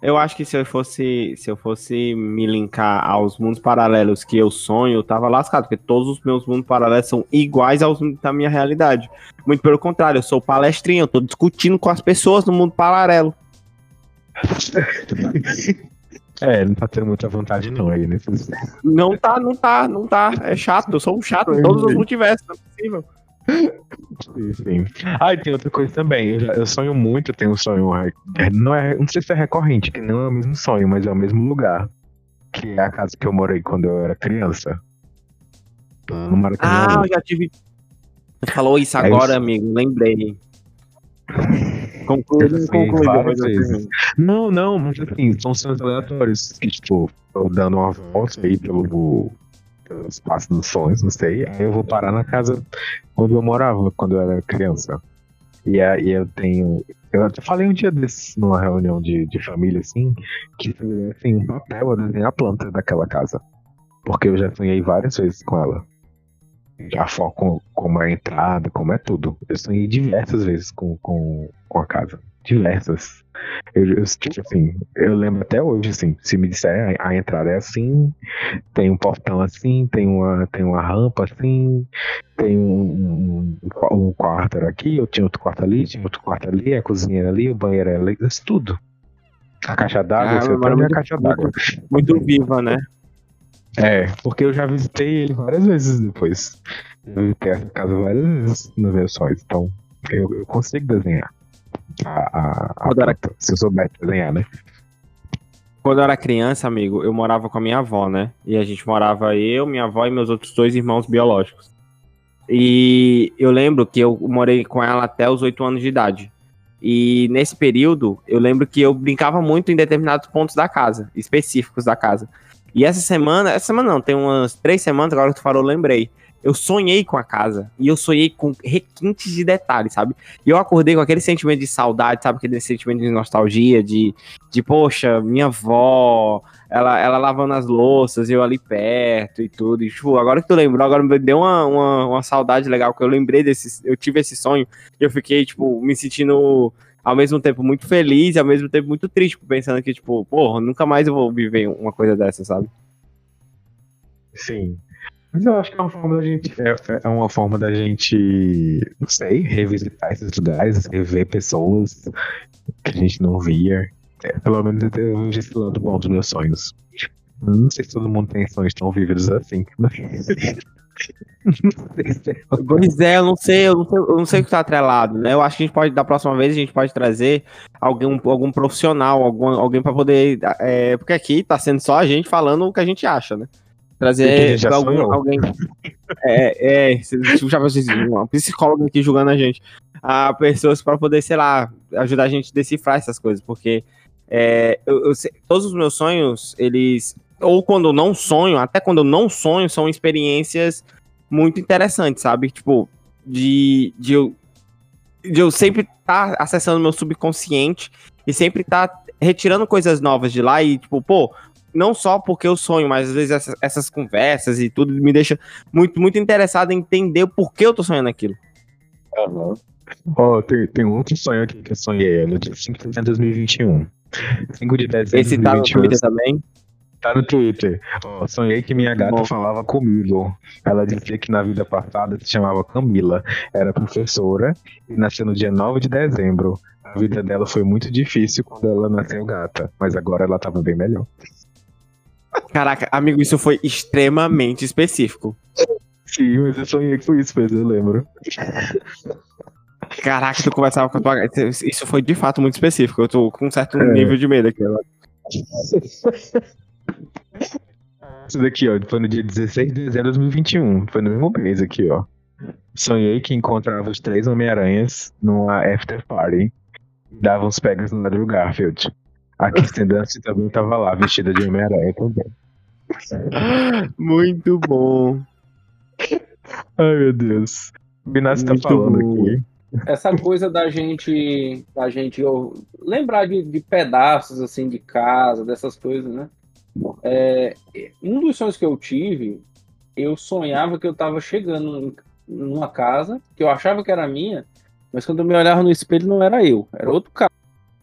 Eu acho que se eu fosse, se eu fosse me linkar aos mundos paralelos que eu sonho, eu tava lascado, porque todos os meus mundos paralelos são iguais aos da minha realidade. Muito pelo contrário, eu sou palestrinha, eu tô discutindo com as pessoas no mundo paralelo. É, não tá tendo muita vontade não aí, né? Não tá, não tá, não tá. É chato, eu sou um chato em todos os multiversos, não é possível. Sim, sim. Ah, e tem outra coisa também. Eu, já- eu sonho muito, eu tenho um sonho. é, Não, é, não sei se é recorrente, que não é o mesmo sonho, mas é o mesmo lugar. Que é a casa que eu morei quando eu era criança. No Maracanã. Ah, eu já tive. Você falou isso É agora, isso. amigo, lembrei. Depois eu vezes. Não, não, mas assim, são sonhos aleatórios. Que, tipo, eu dando uma volta aí pelo, pelo espaço dos sonhos, não sei. Aí eu vou parar na casa onde eu morava quando eu era criança. E aí eu tenho. Eu até falei um dia desses numa reunião de, de família, assim, que assim, um papel a desenhar a planta daquela casa. Porque eu já sonhei várias vezes com ela. A forma como é a entrada, como é tudo. Eu sonhei diversas vezes com, com, com a casa. Diversas. Eu, eu, tipo assim, eu lembro até hoje, assim, se me disser a, a entrada é assim, tem um portão assim, tem uma, tem uma rampa assim, tem um, um, um quarto aqui, eu tinha outro quarto ali, tinha outro quarto ali, a cozinha ali, o banheiro ali, isso tudo. A caixa d'água, Ah, você a caixa d'água. Muito viva, né? É, porque eu já visitei ele várias vezes depois. Eu visitei essa casa várias vezes nos meus sonhos, então eu, eu consigo desenhar. A, a, a Quando era- se eu souber desenhar, né? Quando eu era criança, amigo, eu morava com a minha avó, né? E a gente morava eu, minha avó e meus outros dois irmãos biológicos. E eu lembro que eu morei com ela até os oito anos de idade. E nesse período, eu lembro que eu brincava muito em determinados pontos da casa, específicos da casa. E essa semana, essa semana não, tem umas três semanas, agora que tu falou, eu lembrei. Eu sonhei com a casa. E eu sonhei com requintes de detalhes, sabe? E eu acordei com aquele sentimento de saudade, sabe? Aquele sentimento de nostalgia, de, de poxa, minha avó, ela, ela lavando as louças, eu ali perto e tudo. E, tipo, agora que tu lembrou, agora me deu uma, uma, uma saudade legal, que eu lembrei desse. Eu tive esse sonho e eu fiquei, tipo, me sentindo ao mesmo tempo muito feliz e ao mesmo tempo muito triste, pensando que, tipo, porra, nunca mais eu vou viver uma coisa dessa, sabe? Sim. Mas eu acho que é uma forma da gente. É, é uma forma da gente, não sei, revisitar esses lugares, rever pessoas que a gente não via. É, pelo menos eu vejo esse lado bom dos meus sonhos. Não sei se todo mundo tem sonhos tão vívidos assim. É Pois é, eu não sei, eu não sei, eu não sei o que tá atrelado, né? Eu acho que a gente pode, da próxima vez, a gente pode trazer alguém, algum profissional, algum, alguém pra poder. É, porque aqui tá sendo só a gente falando o que a gente acha, né? Trazer algum, alguém. É, é, já vocês uma psicóloga aqui julgando a gente. A pessoas pra poder, sei lá, ajudar a gente a decifrar essas coisas, porque é, eu, eu todos os meus sonhos, eles. Ou quando eu não sonho, até quando eu não sonho, são experiências muito interessantes, sabe? Tipo, de, de, eu, de eu sempre estar acessando meu subconsciente e sempre estar retirando coisas novas de lá e, tipo, pô, não só porque eu sonho, mas às vezes essas, essas conversas e tudo me deixa muito, muito interessado em entender o porquê eu tô sonhando aquilo. Ó, tem, tem um outro sonho aqui que eu sonhei no dia 5 de dezembro de 2021. 5 de dezembro de Esse tá no 2021. Twitter também. Tá no Twitter. Ó, sonhei que minha gata Bom. falava comigo. Ela dizia que na vida passada se chamava Camila. Era professora e nasceu no dia 9 de dezembro. A vida dela foi muito difícil quando ela nasceu gata, mas agora ela tava bem melhor. Caraca, amigo, isso foi extremamente específico. Sim, mas eu sonhei com isso, mas eu lembro. Caraca, tu conversava com a tua gata. Isso foi de fato muito específico. Eu tô com um certo É. nível de medo aqui agora. Isso daqui, ó, foi no dia 16 de dezembro de 2021. Foi no mesmo mês aqui, ó. Sonhei que encontrava os três Homem-Aranhas numa after party. E dava uns pegas no Andrew Garfield. A Kirsten Dunst também tava lá, vestida de Homem-Aranha também. Muito bom. Ai, meu Deus. O Binassi tá falando bom. aqui. Essa coisa da gente, da gente lembrar de, de pedaços assim de casa, dessas coisas, né? É, um dos sonhos que eu tive, eu sonhava que eu tava chegando numa casa que eu achava que era minha, mas quando eu me olhava no espelho não era eu, era outro cara,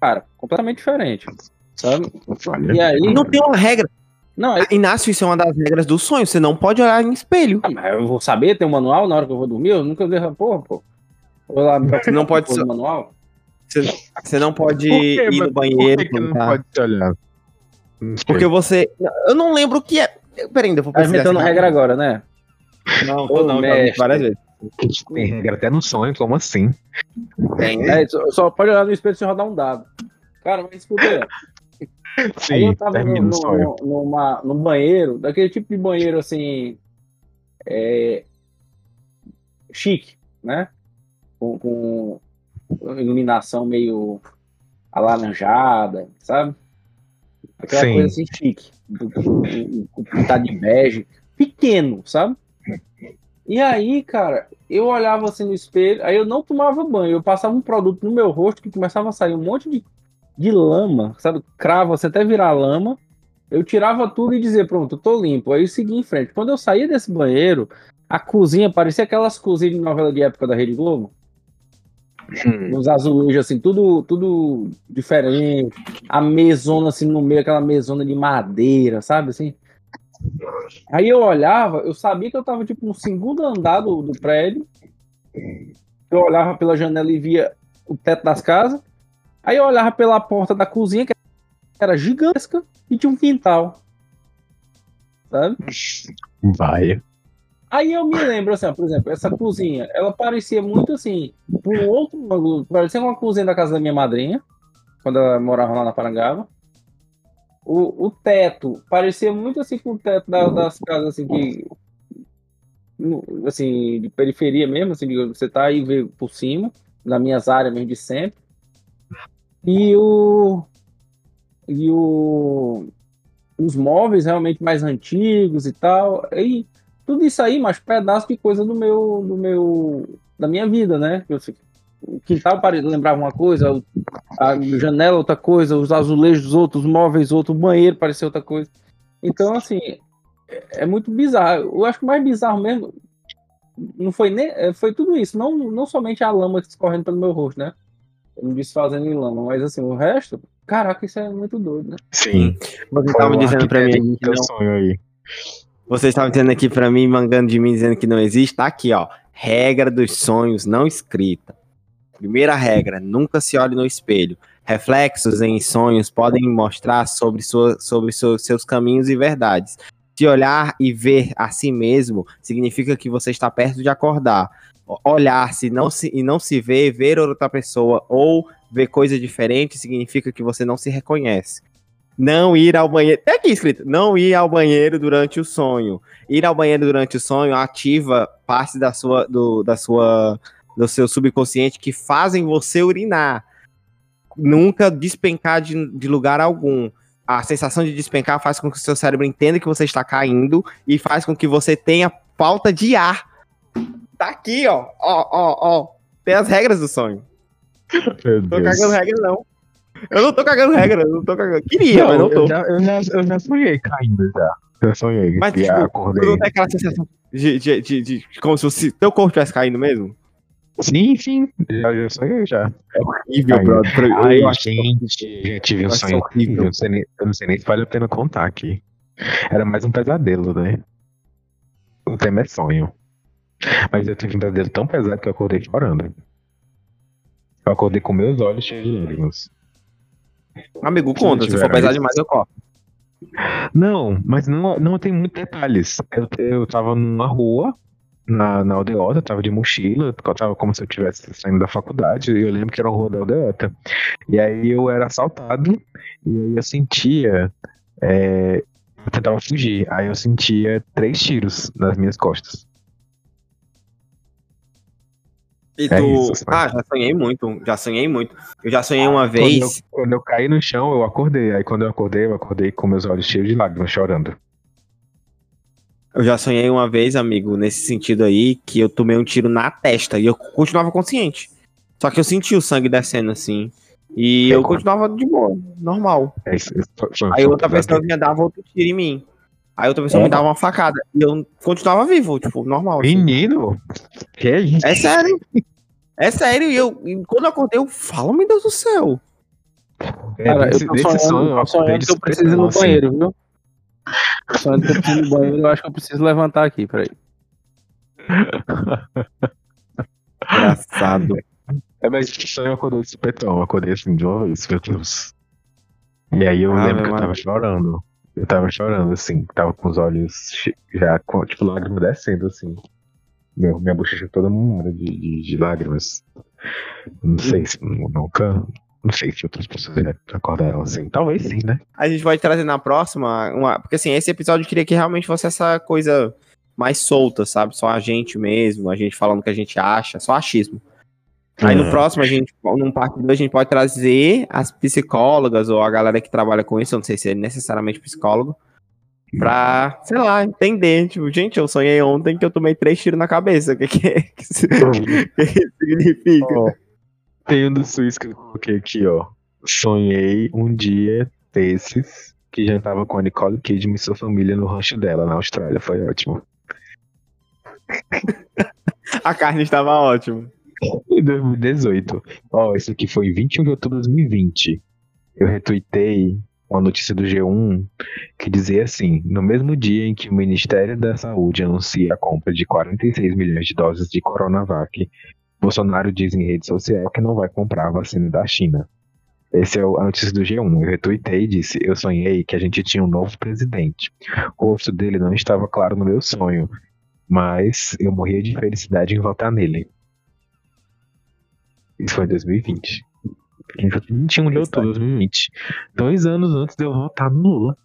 cara completamente diferente, sabe? E aí, Não tem uma regra. não, aí, Inácio, isso é uma das regras do sonho. Você não pode olhar em espelho. ah, mas eu vou saber, tem um manual na hora que eu vou dormir, eu nunca deixo, porra, pô. Vou lá, Você não pode só- manual. Você, você não pode ir no banheiro. Por que, que não pode se olhar? Porque você. Eu não lembro o que é. Peraí, ainda vou Tá pesquisar inventando aqui. regra agora, né? Não, Ô, tô não, já vi mestre. várias vezes. Tem regra até no sonho, como assim? Tem. É, só, só pode olhar no espelho se rodar um dado. Cara, mas escuta aí. Aí Sim, eu tava no, no, numa, num banheiro, daquele tipo de banheiro assim. É, chique, né? Com, com iluminação meio alaranjada, sabe? Aquela Sim. coisa assim chique. Com pintado de bege. Pequeno, sabe? E aí, cara, eu olhava assim no espelho, aí eu não tomava banho, eu passava um produto no meu rosto que começava a sair um monte de, de lama, sabe? Cravo, você até virar lama. Eu tirava tudo e dizia, pronto, eu tô limpo. Aí eu seguia em frente. Quando eu saía desse banheiro, A cozinha parecia aquelas cozinhas de novela de época da Rede Globo. Hum. Uns azulejos, assim, tudo, tudo diferente. A mesona, assim, no meio, aquela mesona de madeira, sabe, assim? Aí eu olhava, eu sabia que eu tava, tipo, no segundo andar do, do prédio. Eu olhava pela janela e via o teto das casas. Aí eu olhava pela porta da cozinha, que era gigantesca, e tinha um quintal. Sabe? Vai. Aí eu me lembro, assim, ó, por exemplo, essa cozinha, ela parecia muito assim, por um outro ângulo, parecia uma cozinha da casa da minha madrinha, quando ela morava lá na Parangaba. O, o teto parecia muito assim com o teto da- das casas assim que assim, de periferia mesmo, assim, você tá aí vê por cima, nas minhas áreas mesmo de sempre. E o e o os móveis realmente mais antigos e tal. E tudo isso aí, mas pedaço de coisa do meu, do meu, da minha vida, né? Eu O quintal lembrava uma coisa, a janela outra coisa, os azulejos outros, os móveis outro, o banheiro parecia outra coisa. Então, assim, é, é muito bizarro. Eu acho que o mais bizarro mesmo não foi nem, é, foi tudo isso, não, não somente a lama escorrendo pelo meu rosto, né? Me desfazendo em lama, mas assim, o resto, caraca, isso é muito doido, né? Sim. Você Foi estava dizendo pra mim que não, sonho aí. Você estava dizendo aqui pra mim, mangando de mim, dizendo que não existe. Tá aqui, ó. Regra dos sonhos não escrita. Primeira regra: nunca se olhe no espelho. Reflexos em sonhos podem mostrar sobre, sua, sobre seu- seus caminhos e verdades. Se olhar e ver a si mesmo significa que você está perto de acordar. O- Olhar se não se, e não se ver, ver outra pessoa ou ver coisa diferente significa que você não se reconhece. Não ir ao banheiro. Tem aqui escrito: não ir ao banheiro durante o sonho. Ir ao banheiro durante o sonho ativa parte da sua, do, da sua, do seu subconsciente que fazem você urinar. Nunca despencar de, de lugar algum. A sensação de despencar faz com que o seu cérebro entenda que você está caindo e faz com que você tenha falta de ar. Tá aqui, ó. Ó, ó, ó. Tem as regras do sonho. Meu Tô Deus. cagando regra, não. Eu não tô cagando regra, eu não tô cagando. Queria, mas não tô. eu, já, eu, já, eu já sonhei caindo já. Já sonhei. Mas, tipo, acordei. Não tem aquela sensação de, de, de, de- como se fosse teu corpo estivesse caindo mesmo? Sim, sim. Já, já sonhei já. Horrível, Ai, brother. Pra- Ai, eu acho gente, já tive um eu acho sonho horrível. horrível. Eu não, sei nem, eu não sei nem se vale a pena contar aqui. Era mais um pesadelo, né? O tema é sonho. Mas eu tive um pesadelo tão pesado que eu acordei chorando. Eu acordei com meus olhos cheios de lágrimas. Amigo, conta. Se for pesar demais, eu corto. Não, mas não, não tem muitos detalhes. Eu, eu tava numa rua, na, na aldeota, tava de mochila, eu tava como se eu estivesse saindo da faculdade, e eu lembro que era a rua da aldeota. E aí eu era assaltado, e aí eu sentia. é, eu tentava fugir, aí eu sentia três tiros nas minhas costas. E É isso, ah, já sonhei muito. Já sonhei muito. Eu já sonhei uma Quando eu, vez. quando eu caí no chão, eu acordei. Aí quando eu acordei, eu acordei com meus olhos cheios de lágrimas, chorando. Eu já sonhei uma vez, amigo, nesse sentido aí, que eu tomei um tiro na testa e eu continuava consciente. Só que eu senti o sangue descendo assim. E É eu quando- continuava de boa, normal. É isso, isso foi- foi- Aí outra pessoa vinha dava outro tiro em mim. Aí outra pessoa É. me dava uma facada. E eu continuava vivo, tipo, normal. assim. Menino, que é isso? É sério. É sério. E eu, e quando eu acordei, eu falo, meu Deus do céu. É, Cara, desse- eu tô sonhando, sonho, eu sonhando que eu preciso ir no assim. banheiro, viu? Tô sonhando que eu preciso ir no banheiro, eu acho que eu preciso levantar aqui, peraí. Engraçado. É, mas sonho eu acordei de supetão, eu acordei assim de uma vez, meu Deus. E aí eu Ave lembro que eu tava chorando. Eu tava chorando, assim, tava com os olhos já com, tipo, lágrimas descendo, assim. Meu, minha bochecha toda molhada de, de, de lágrimas. Não sei se nunca. Não sei se outras pessoas já acordaram assim. Talvez sim, né? A gente pode trazer na próxima. Uma, porque assim, esse episódio eu queria que realmente fosse essa coisa mais solta, sabe? Só a gente mesmo, a gente falando o que a gente acha, só achismo. Aí no É. próximo, a gente, num parte 2, a gente pode trazer as psicólogas ou a galera que trabalha com isso, eu não sei se é necessariamente psicólogo, pra, sei lá, entender. Tipo, gente, eu sonhei ontem que eu tomei três tiros na cabeça. O que, que, é- que isso- que isso significa? Ó, tem um do Suíço que eu coloquei aqui, ó. Sonhei um dia desses que jantava com a Nicole Kidman e sua família no rancho dela, na Austrália. Foi ótimo. A carne estava ótima. Em 2018. Ó, isso aqui foi 21 de outubro de 2020. Eu retuitei uma notícia do G1 que dizia assim: no mesmo dia em que o Ministério da Saúde anuncia a compra de 46 milhões de doses de Coronavac, Bolsonaro diz em rede social que não vai comprar a vacina da China. Esse é a notícia do G1. Eu retuitei e disse: Eu sonhei que a gente tinha um novo presidente. O rosto dele não estava claro no meu sonho, mas eu morria de felicidade em votar nele. Isso foi em 2020. 21 de outubro de 2020. Dois anos antes de eu votar no Lula.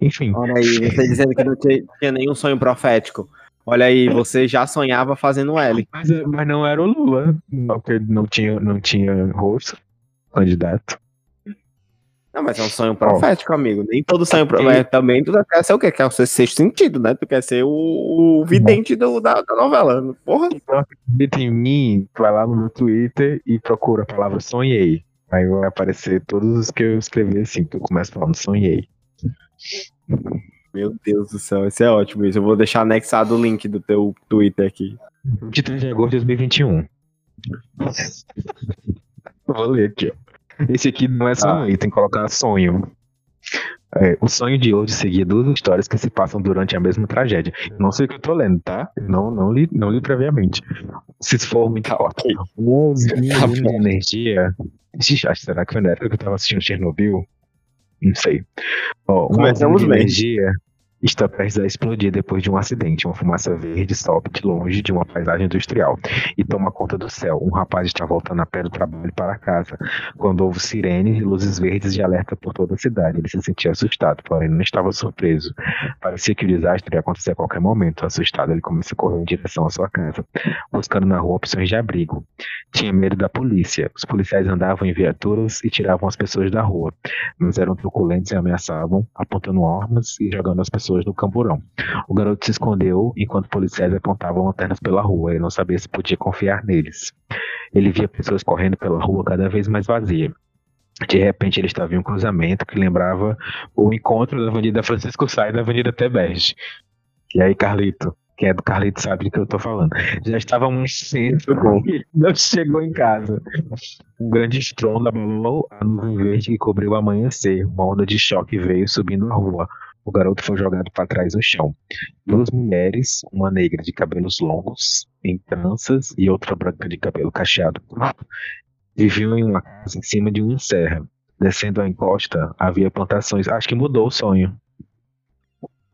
Enfim. Olha aí, você dizendo que não tinha, tinha nenhum sonho profético. Olha aí, você já sonhava fazendo L. Mas, mas não era o Lula, porque não tinha, não tinha rosto candidato. Não, mas é um sonho profético, amigo. Nem todo sonho profético. Também tu quer ser o quê? Quer ser sexto sentido, né? Tu quer ser o, o vidente do, da, da novela. Porra. Então acredita em mim, vai lá no meu Twitter e procura a palavra sonhei. Aí vai aparecer todos os que eu escrevi assim, que eu começo falando sonhei. Meu Deus do céu, esse é ótimo isso. Eu vou deixar anexado o link do teu Twitter aqui. 23 de agosto de 2021. Vou ler aqui, ó. Esse aqui não é só um item, tem que colocar sonho. É, o sonho de hoje seguia duas histórias que se passam durante a mesma tragédia. Não sei o que eu tô lendo, tá? Não, não, li, não li previamente. Se for muito ok. Uma usina tá de energia. Será que foi na época que eu tava assistindo Chernobyl? Não sei. Ó, Começamos de bem. energia está prestes a explodir depois de um acidente. Uma fumaça verde sobe de longe de uma paisagem industrial e toma conta do céu. Um rapaz está voltando a pé do trabalho para casa quando houve sirenes e luzes verdes de alerta por toda a cidade. Ele se sentia assustado, porém não estava surpreso. Parecia que o desastre ia acontecer a qualquer momento. Assustado, ele começou a correr em direção à sua casa, buscando na rua opções de abrigo. Tinha medo da polícia. Os policiais andavam em viaturas e tiravam as pessoas da rua, mas eram truculentos e ameaçavam, apontando armas e jogando as pessoas no camburão. O garoto se escondeu enquanto policiais apontavam lanternas pela rua. Ele não sabia se podia confiar neles. Ele via pessoas correndo pela rua cada vez mais vazia. De repente ele estava em um cruzamento que lembrava o encontro da Avenida Francisco Sá e da Avenida Tebege. E aí, Carlito? Quem é do Carlito sabe do que eu tô falando. Já estava um centro e ele não chegou em casa. Um grande estrondo abalou a nuvem verde que cobriu o amanhecer. Uma onda de choque veio subindo a rua. O garoto foi jogado para trás no chão. Duas mulheres, uma negra de cabelos longos, em tranças, e outra branca de cabelo cacheado curto, viviam em uma casa em cima de uma serra. Descendo a encosta, havia plantações. Acho que mudou o sonho.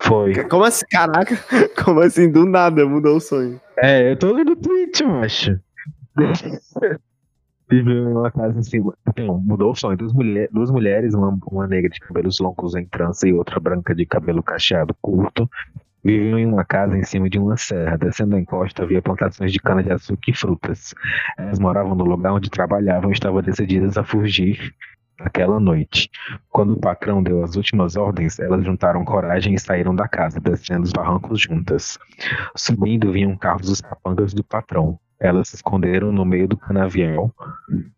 Foi. Como assim? Caraca, como assim? Do nada mudou o sonho. É, eu tô lendo o tweet, macho. Viveu em uma casa em cima. Então, mudou o sonho. Duas, mulher, duas mulheres, uma, uma negra de cabelos longos em trança e outra branca de cabelo cacheado curto, viviam em uma casa em cima de uma serra. Descendo a encosta havia plantações de cana-de-açúcar e frutas. Elas moravam no lugar onde trabalhavam e estavam decididas a fugir naquela noite. Quando o patrão deu as últimas ordens, elas juntaram coragem e saíram da casa, descendo os barrancos juntas. Subindo vinham carros dos capangas do patrão. Elas se esconderam no meio do canavial,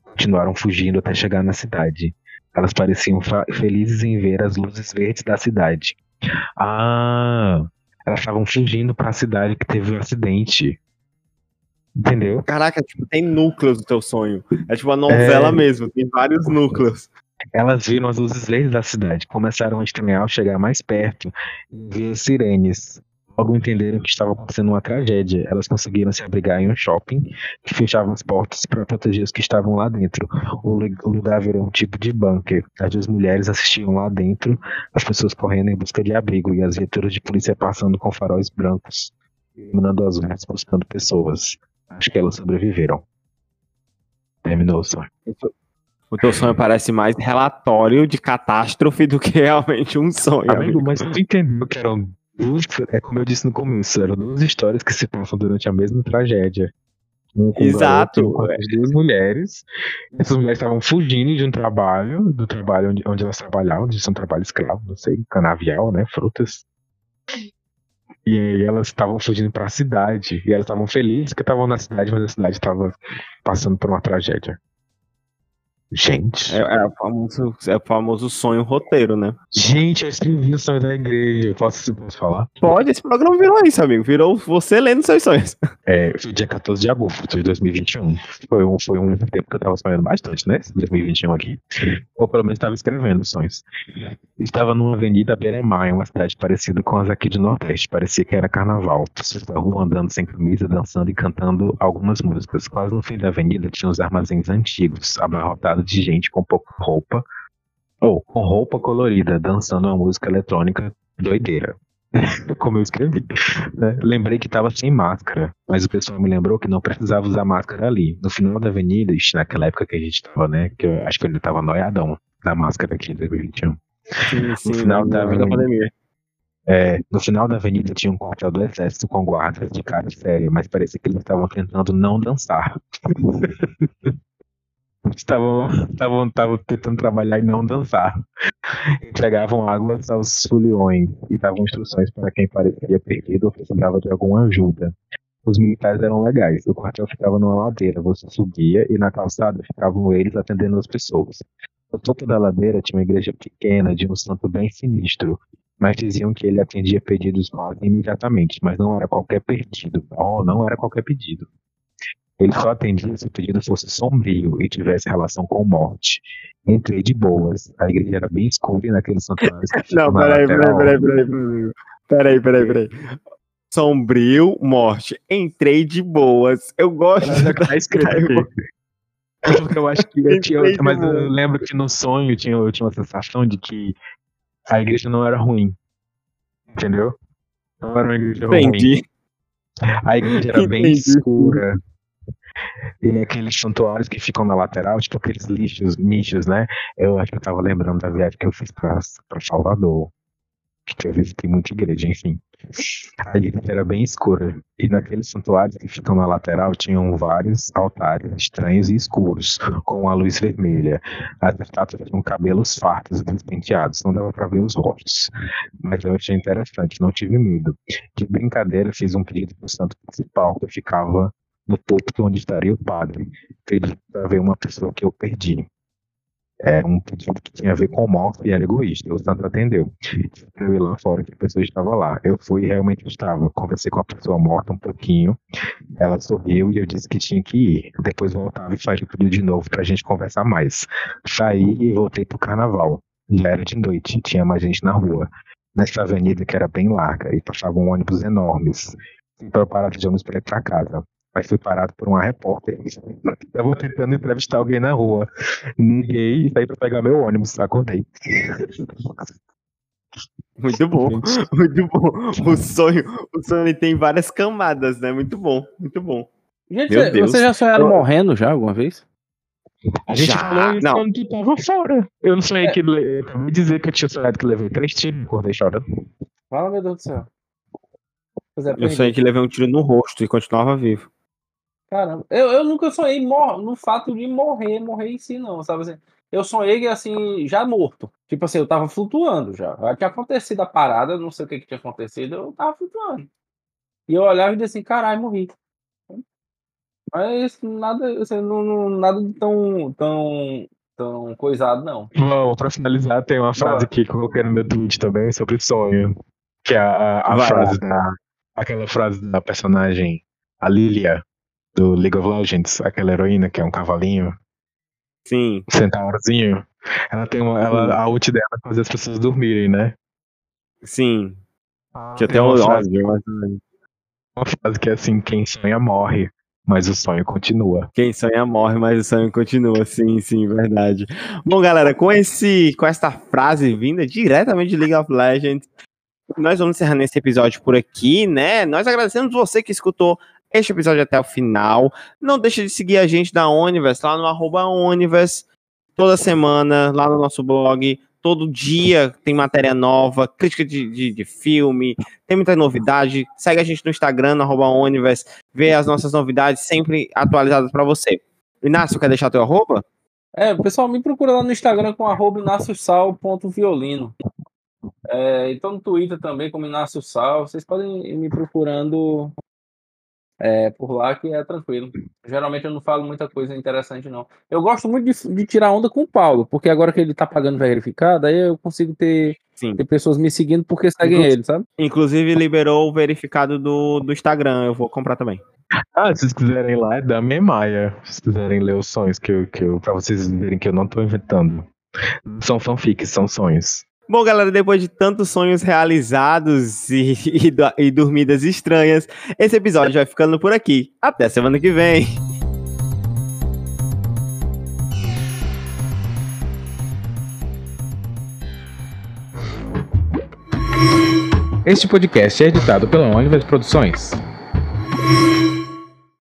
continuaram fugindo até chegar na cidade. Elas pareciam felizes em ver as luzes verdes da cidade. Ah, elas estavam fugindo para a cidade que teve o um acidente. Entendeu? Caraca, tipo, tem núcleos do teu sonho. É tipo uma novela é... mesmo, tem vários núcleos. Elas viram as luzes verdes da cidade, começaram a estranhar ao chegar mais perto e ver sirenes. Logo entenderam que estava acontecendo uma tragédia. Elas conseguiram se abrigar em um shopping que fechava as portas para proteger os que estavam lá dentro. O lugar virou um tipo de bunker. As duas mulheres assistiam lá dentro, as pessoas correndo em busca de abrigo e as viaturas de polícia passando com faróis brancos, iluminando as ruas buscando pessoas. Acho que elas sobreviveram. Terminou o sonho. O teu sonho parece mais relatório de catástrofe do que realmente um sonho. Amigo, amigo. mas tu entendeu que eram é como eu disse no começo, eram duas histórias que se passam durante a mesma tragédia. Um Exato. Com as duas mulheres. Essas mulheres estavam fugindo de um trabalho, do trabalho onde, onde elas trabalhavam, de um trabalho escravo, não sei, canavial, né? Frutas. E aí elas estavam fugindo para a cidade. E elas estavam felizes que estavam na cidade, mas a cidade estava passando por uma tragédia. Gente. É, é, o famoso, é o famoso sonho roteiro, né? Gente, eu escrevi o sonho da igreja. Posso, posso falar? Pode, esse programa virou isso, amigo. Virou você lendo seus sonhos. É, foi dia 14 de agosto de 2021. Foi um, foi um tempo que eu tava sonhando bastante, né? 2021 aqui. Ou pelo menos estava escrevendo sonhos. Estava numa avenida Beremar, em uma cidade parecida com as aqui do Nordeste. Parecia que era carnaval. Pessoas da rua andando sem camisa, dançando e cantando algumas músicas. Quase no fim da avenida tinha os armazéns antigos, abarrotados de gente com pouca roupa. Ou com roupa colorida, dançando uma música eletrônica doideira. Como eu escrevi. né? Lembrei que estava sem máscara, mas o pessoal me lembrou que não precisava usar máscara ali. No final da avenida, ixi, naquela época que a gente estava, né? Que eu acho que eu ainda estava noiadão da máscara aqui em 2021. Sim, sim, final na- da avenida. pandemia. É, no final da avenida tinha um quartel do exército com guardas de cara séria, mas parecia que eles estavam tentando não dançar. Estavam, estavam, estavam tentando trabalhar e não dançar. Entregavam águas aos foliões e davam instruções para quem parecia perdido ou precisava de alguma ajuda. Os militares eram legais. O quartel ficava numa ladeira. Você subia e na calçada ficavam eles atendendo as pessoas. No topo da ladeira tinha uma igreja pequena de um santo bem sinistro mas diziam que ele atendia pedidos quase imediatamente, mas não era qualquer pedido. Oh, não era qualquer pedido. Ele só atendia se o pedido fosse sombrio e tivesse relação com morte. Entrei de boas. A igreja era bem escura e que ficam Não, peraí, peraí, peraí, peraí, peraí. Peraí, peraí, peraí. Sombrio, morte. Entrei de boas. Eu gosto Mas é tá escrito Porque eu acho que eu tinha, mas eu lembro que no sonho eu tinha, eu tinha uma sensação de que a igreja não era ruim. Entendeu? Não era uma igreja ruim. Entendi. A igreja era bem Entendi. escura. E aqueles santuários que ficam na lateral, tipo aqueles lixos, nichos, né? Eu acho que eu tava lembrando da viagem que eu fiz pra, pra Salvador. Que eu visitei muita igreja, enfim. A igreja era bem escura. E naqueles santuários que ficam na lateral tinham vários altares estranhos e escuros, com a luz vermelha. As estátuas tinham cabelos fartos e despenteados, não dava pra ver os rostos. Mas eu achei interessante, não tive medo. De brincadeira, fiz um pedido pro santo principal, que ficava no topo onde estaria o padre. Pedi para ver uma pessoa que eu perdi. Era um pedido que tinha a ver com morte e era egoísta. O santo atendeu. Eu ir lá fora que a pessoa estava lá. Eu fui e realmente estava. Conversei com a pessoa morta um pouquinho. Ela sorriu e eu disse que tinha que ir. Depois voltava e faria o pedido de novo pra gente conversar mais. Saí e voltei pro carnaval. Já era de noite, tinha mais gente na rua. Nessa avenida que era bem larga e passavam ônibus enormes. Fui para parada de ônibus para ir para casa. Mas fui parado por uma repórter. Estava tentando entrevistar alguém na rua. Liguei e saí para pegar meu ônibus. Acordei. Muito bom, muito bom. O sonho, o sonho tem várias camadas, né? Muito bom, muito bom. Gente, Meu Deus. vocês já sonharam Eu- morrendo já alguma vez? A gente Já, falou isso não. quando tu tava fora. Eu não sonhei que. le- Eu acabei de dizer que eu tinha sonhado que levei três tiros e acordei chorando. Fala, meu Deus do céu. É, Eu sonhei que levei um tiro no rosto e continuava vivo. Caramba, eu, eu nunca sonhei mor no fato de morrer, morrer em si, não, sabe assim? Eu sonhei assim, já morto. Tipo assim, eu tava flutuando já. Já tinha acontecido a parada, não sei o que, que tinha acontecido, eu tava flutuando. E eu olhava e dizia assim, caralho, morri. Mas nada, assim, não, não- nada tão, tão, tão coisado, não. Bom, pra finalizar, tem uma frase Boa. que eu coloquei no meu tweet também sobre sonho. Que é a, a, a frase da. Aquela frase da personagem, a Lilia, do League of Legends, aquela heroína que é um cavalinho, Sim. um centaurzinho. Ela tem uma. Ela, a ult dela é fazer as pessoas dormirem, né? Sim. Que Tem até uma o frase, mas uma frase que é assim: quem sonha morre, mas o sonho continua. quem sonha morre, mas o sonho continua. Sim, sim, verdade. Bom, galera, com esse, com esta frase vinda diretamente de League of Legends, nós vamos encerrando esse episódio por aqui, né? Nós agradecemos você que escutou este episódio até o final. Não deixe de seguir a gente da Onivers, lá no arroba Onivers, toda semana, lá no nosso blog. Todo dia tem matéria nova, crítica de, de, de filme, tem muita novidade. Segue a gente no Instagram, no arroba Onivers, vê as nossas novidades sempre atualizadas para você. Inácio, quer deixar teu arroba? É, pessoal me procura lá no Instagram com arroba inaciosal.violino. É, então no Twitter também como Inácio Sal. Vocês podem ir me procurando é, por lá que é tranquilo. Geralmente eu não falo muita coisa interessante, não. Eu gosto muito de, de tirar onda com o Paulo, porque agora que ele tá pagando verificado, aí eu consigo ter, Sim. ter pessoas me seguindo porque seguem Inclu- ele, sabe? Inclusive liberou o verificado do, do Instagram. Eu vou comprar também. Ah, se vocês quiserem lá, é da Maia. Se vocês quiserem ler os sonhos que eu, que eu. Pra vocês verem que eu não tô inventando. São fanfics, são sonhos. Bom, galera, depois de tantos sonhos realizados e, e, e dormidas estranhas, esse episódio vai ficando por aqui. Até semana que vem. Este podcast é editado pela Onivers Produções.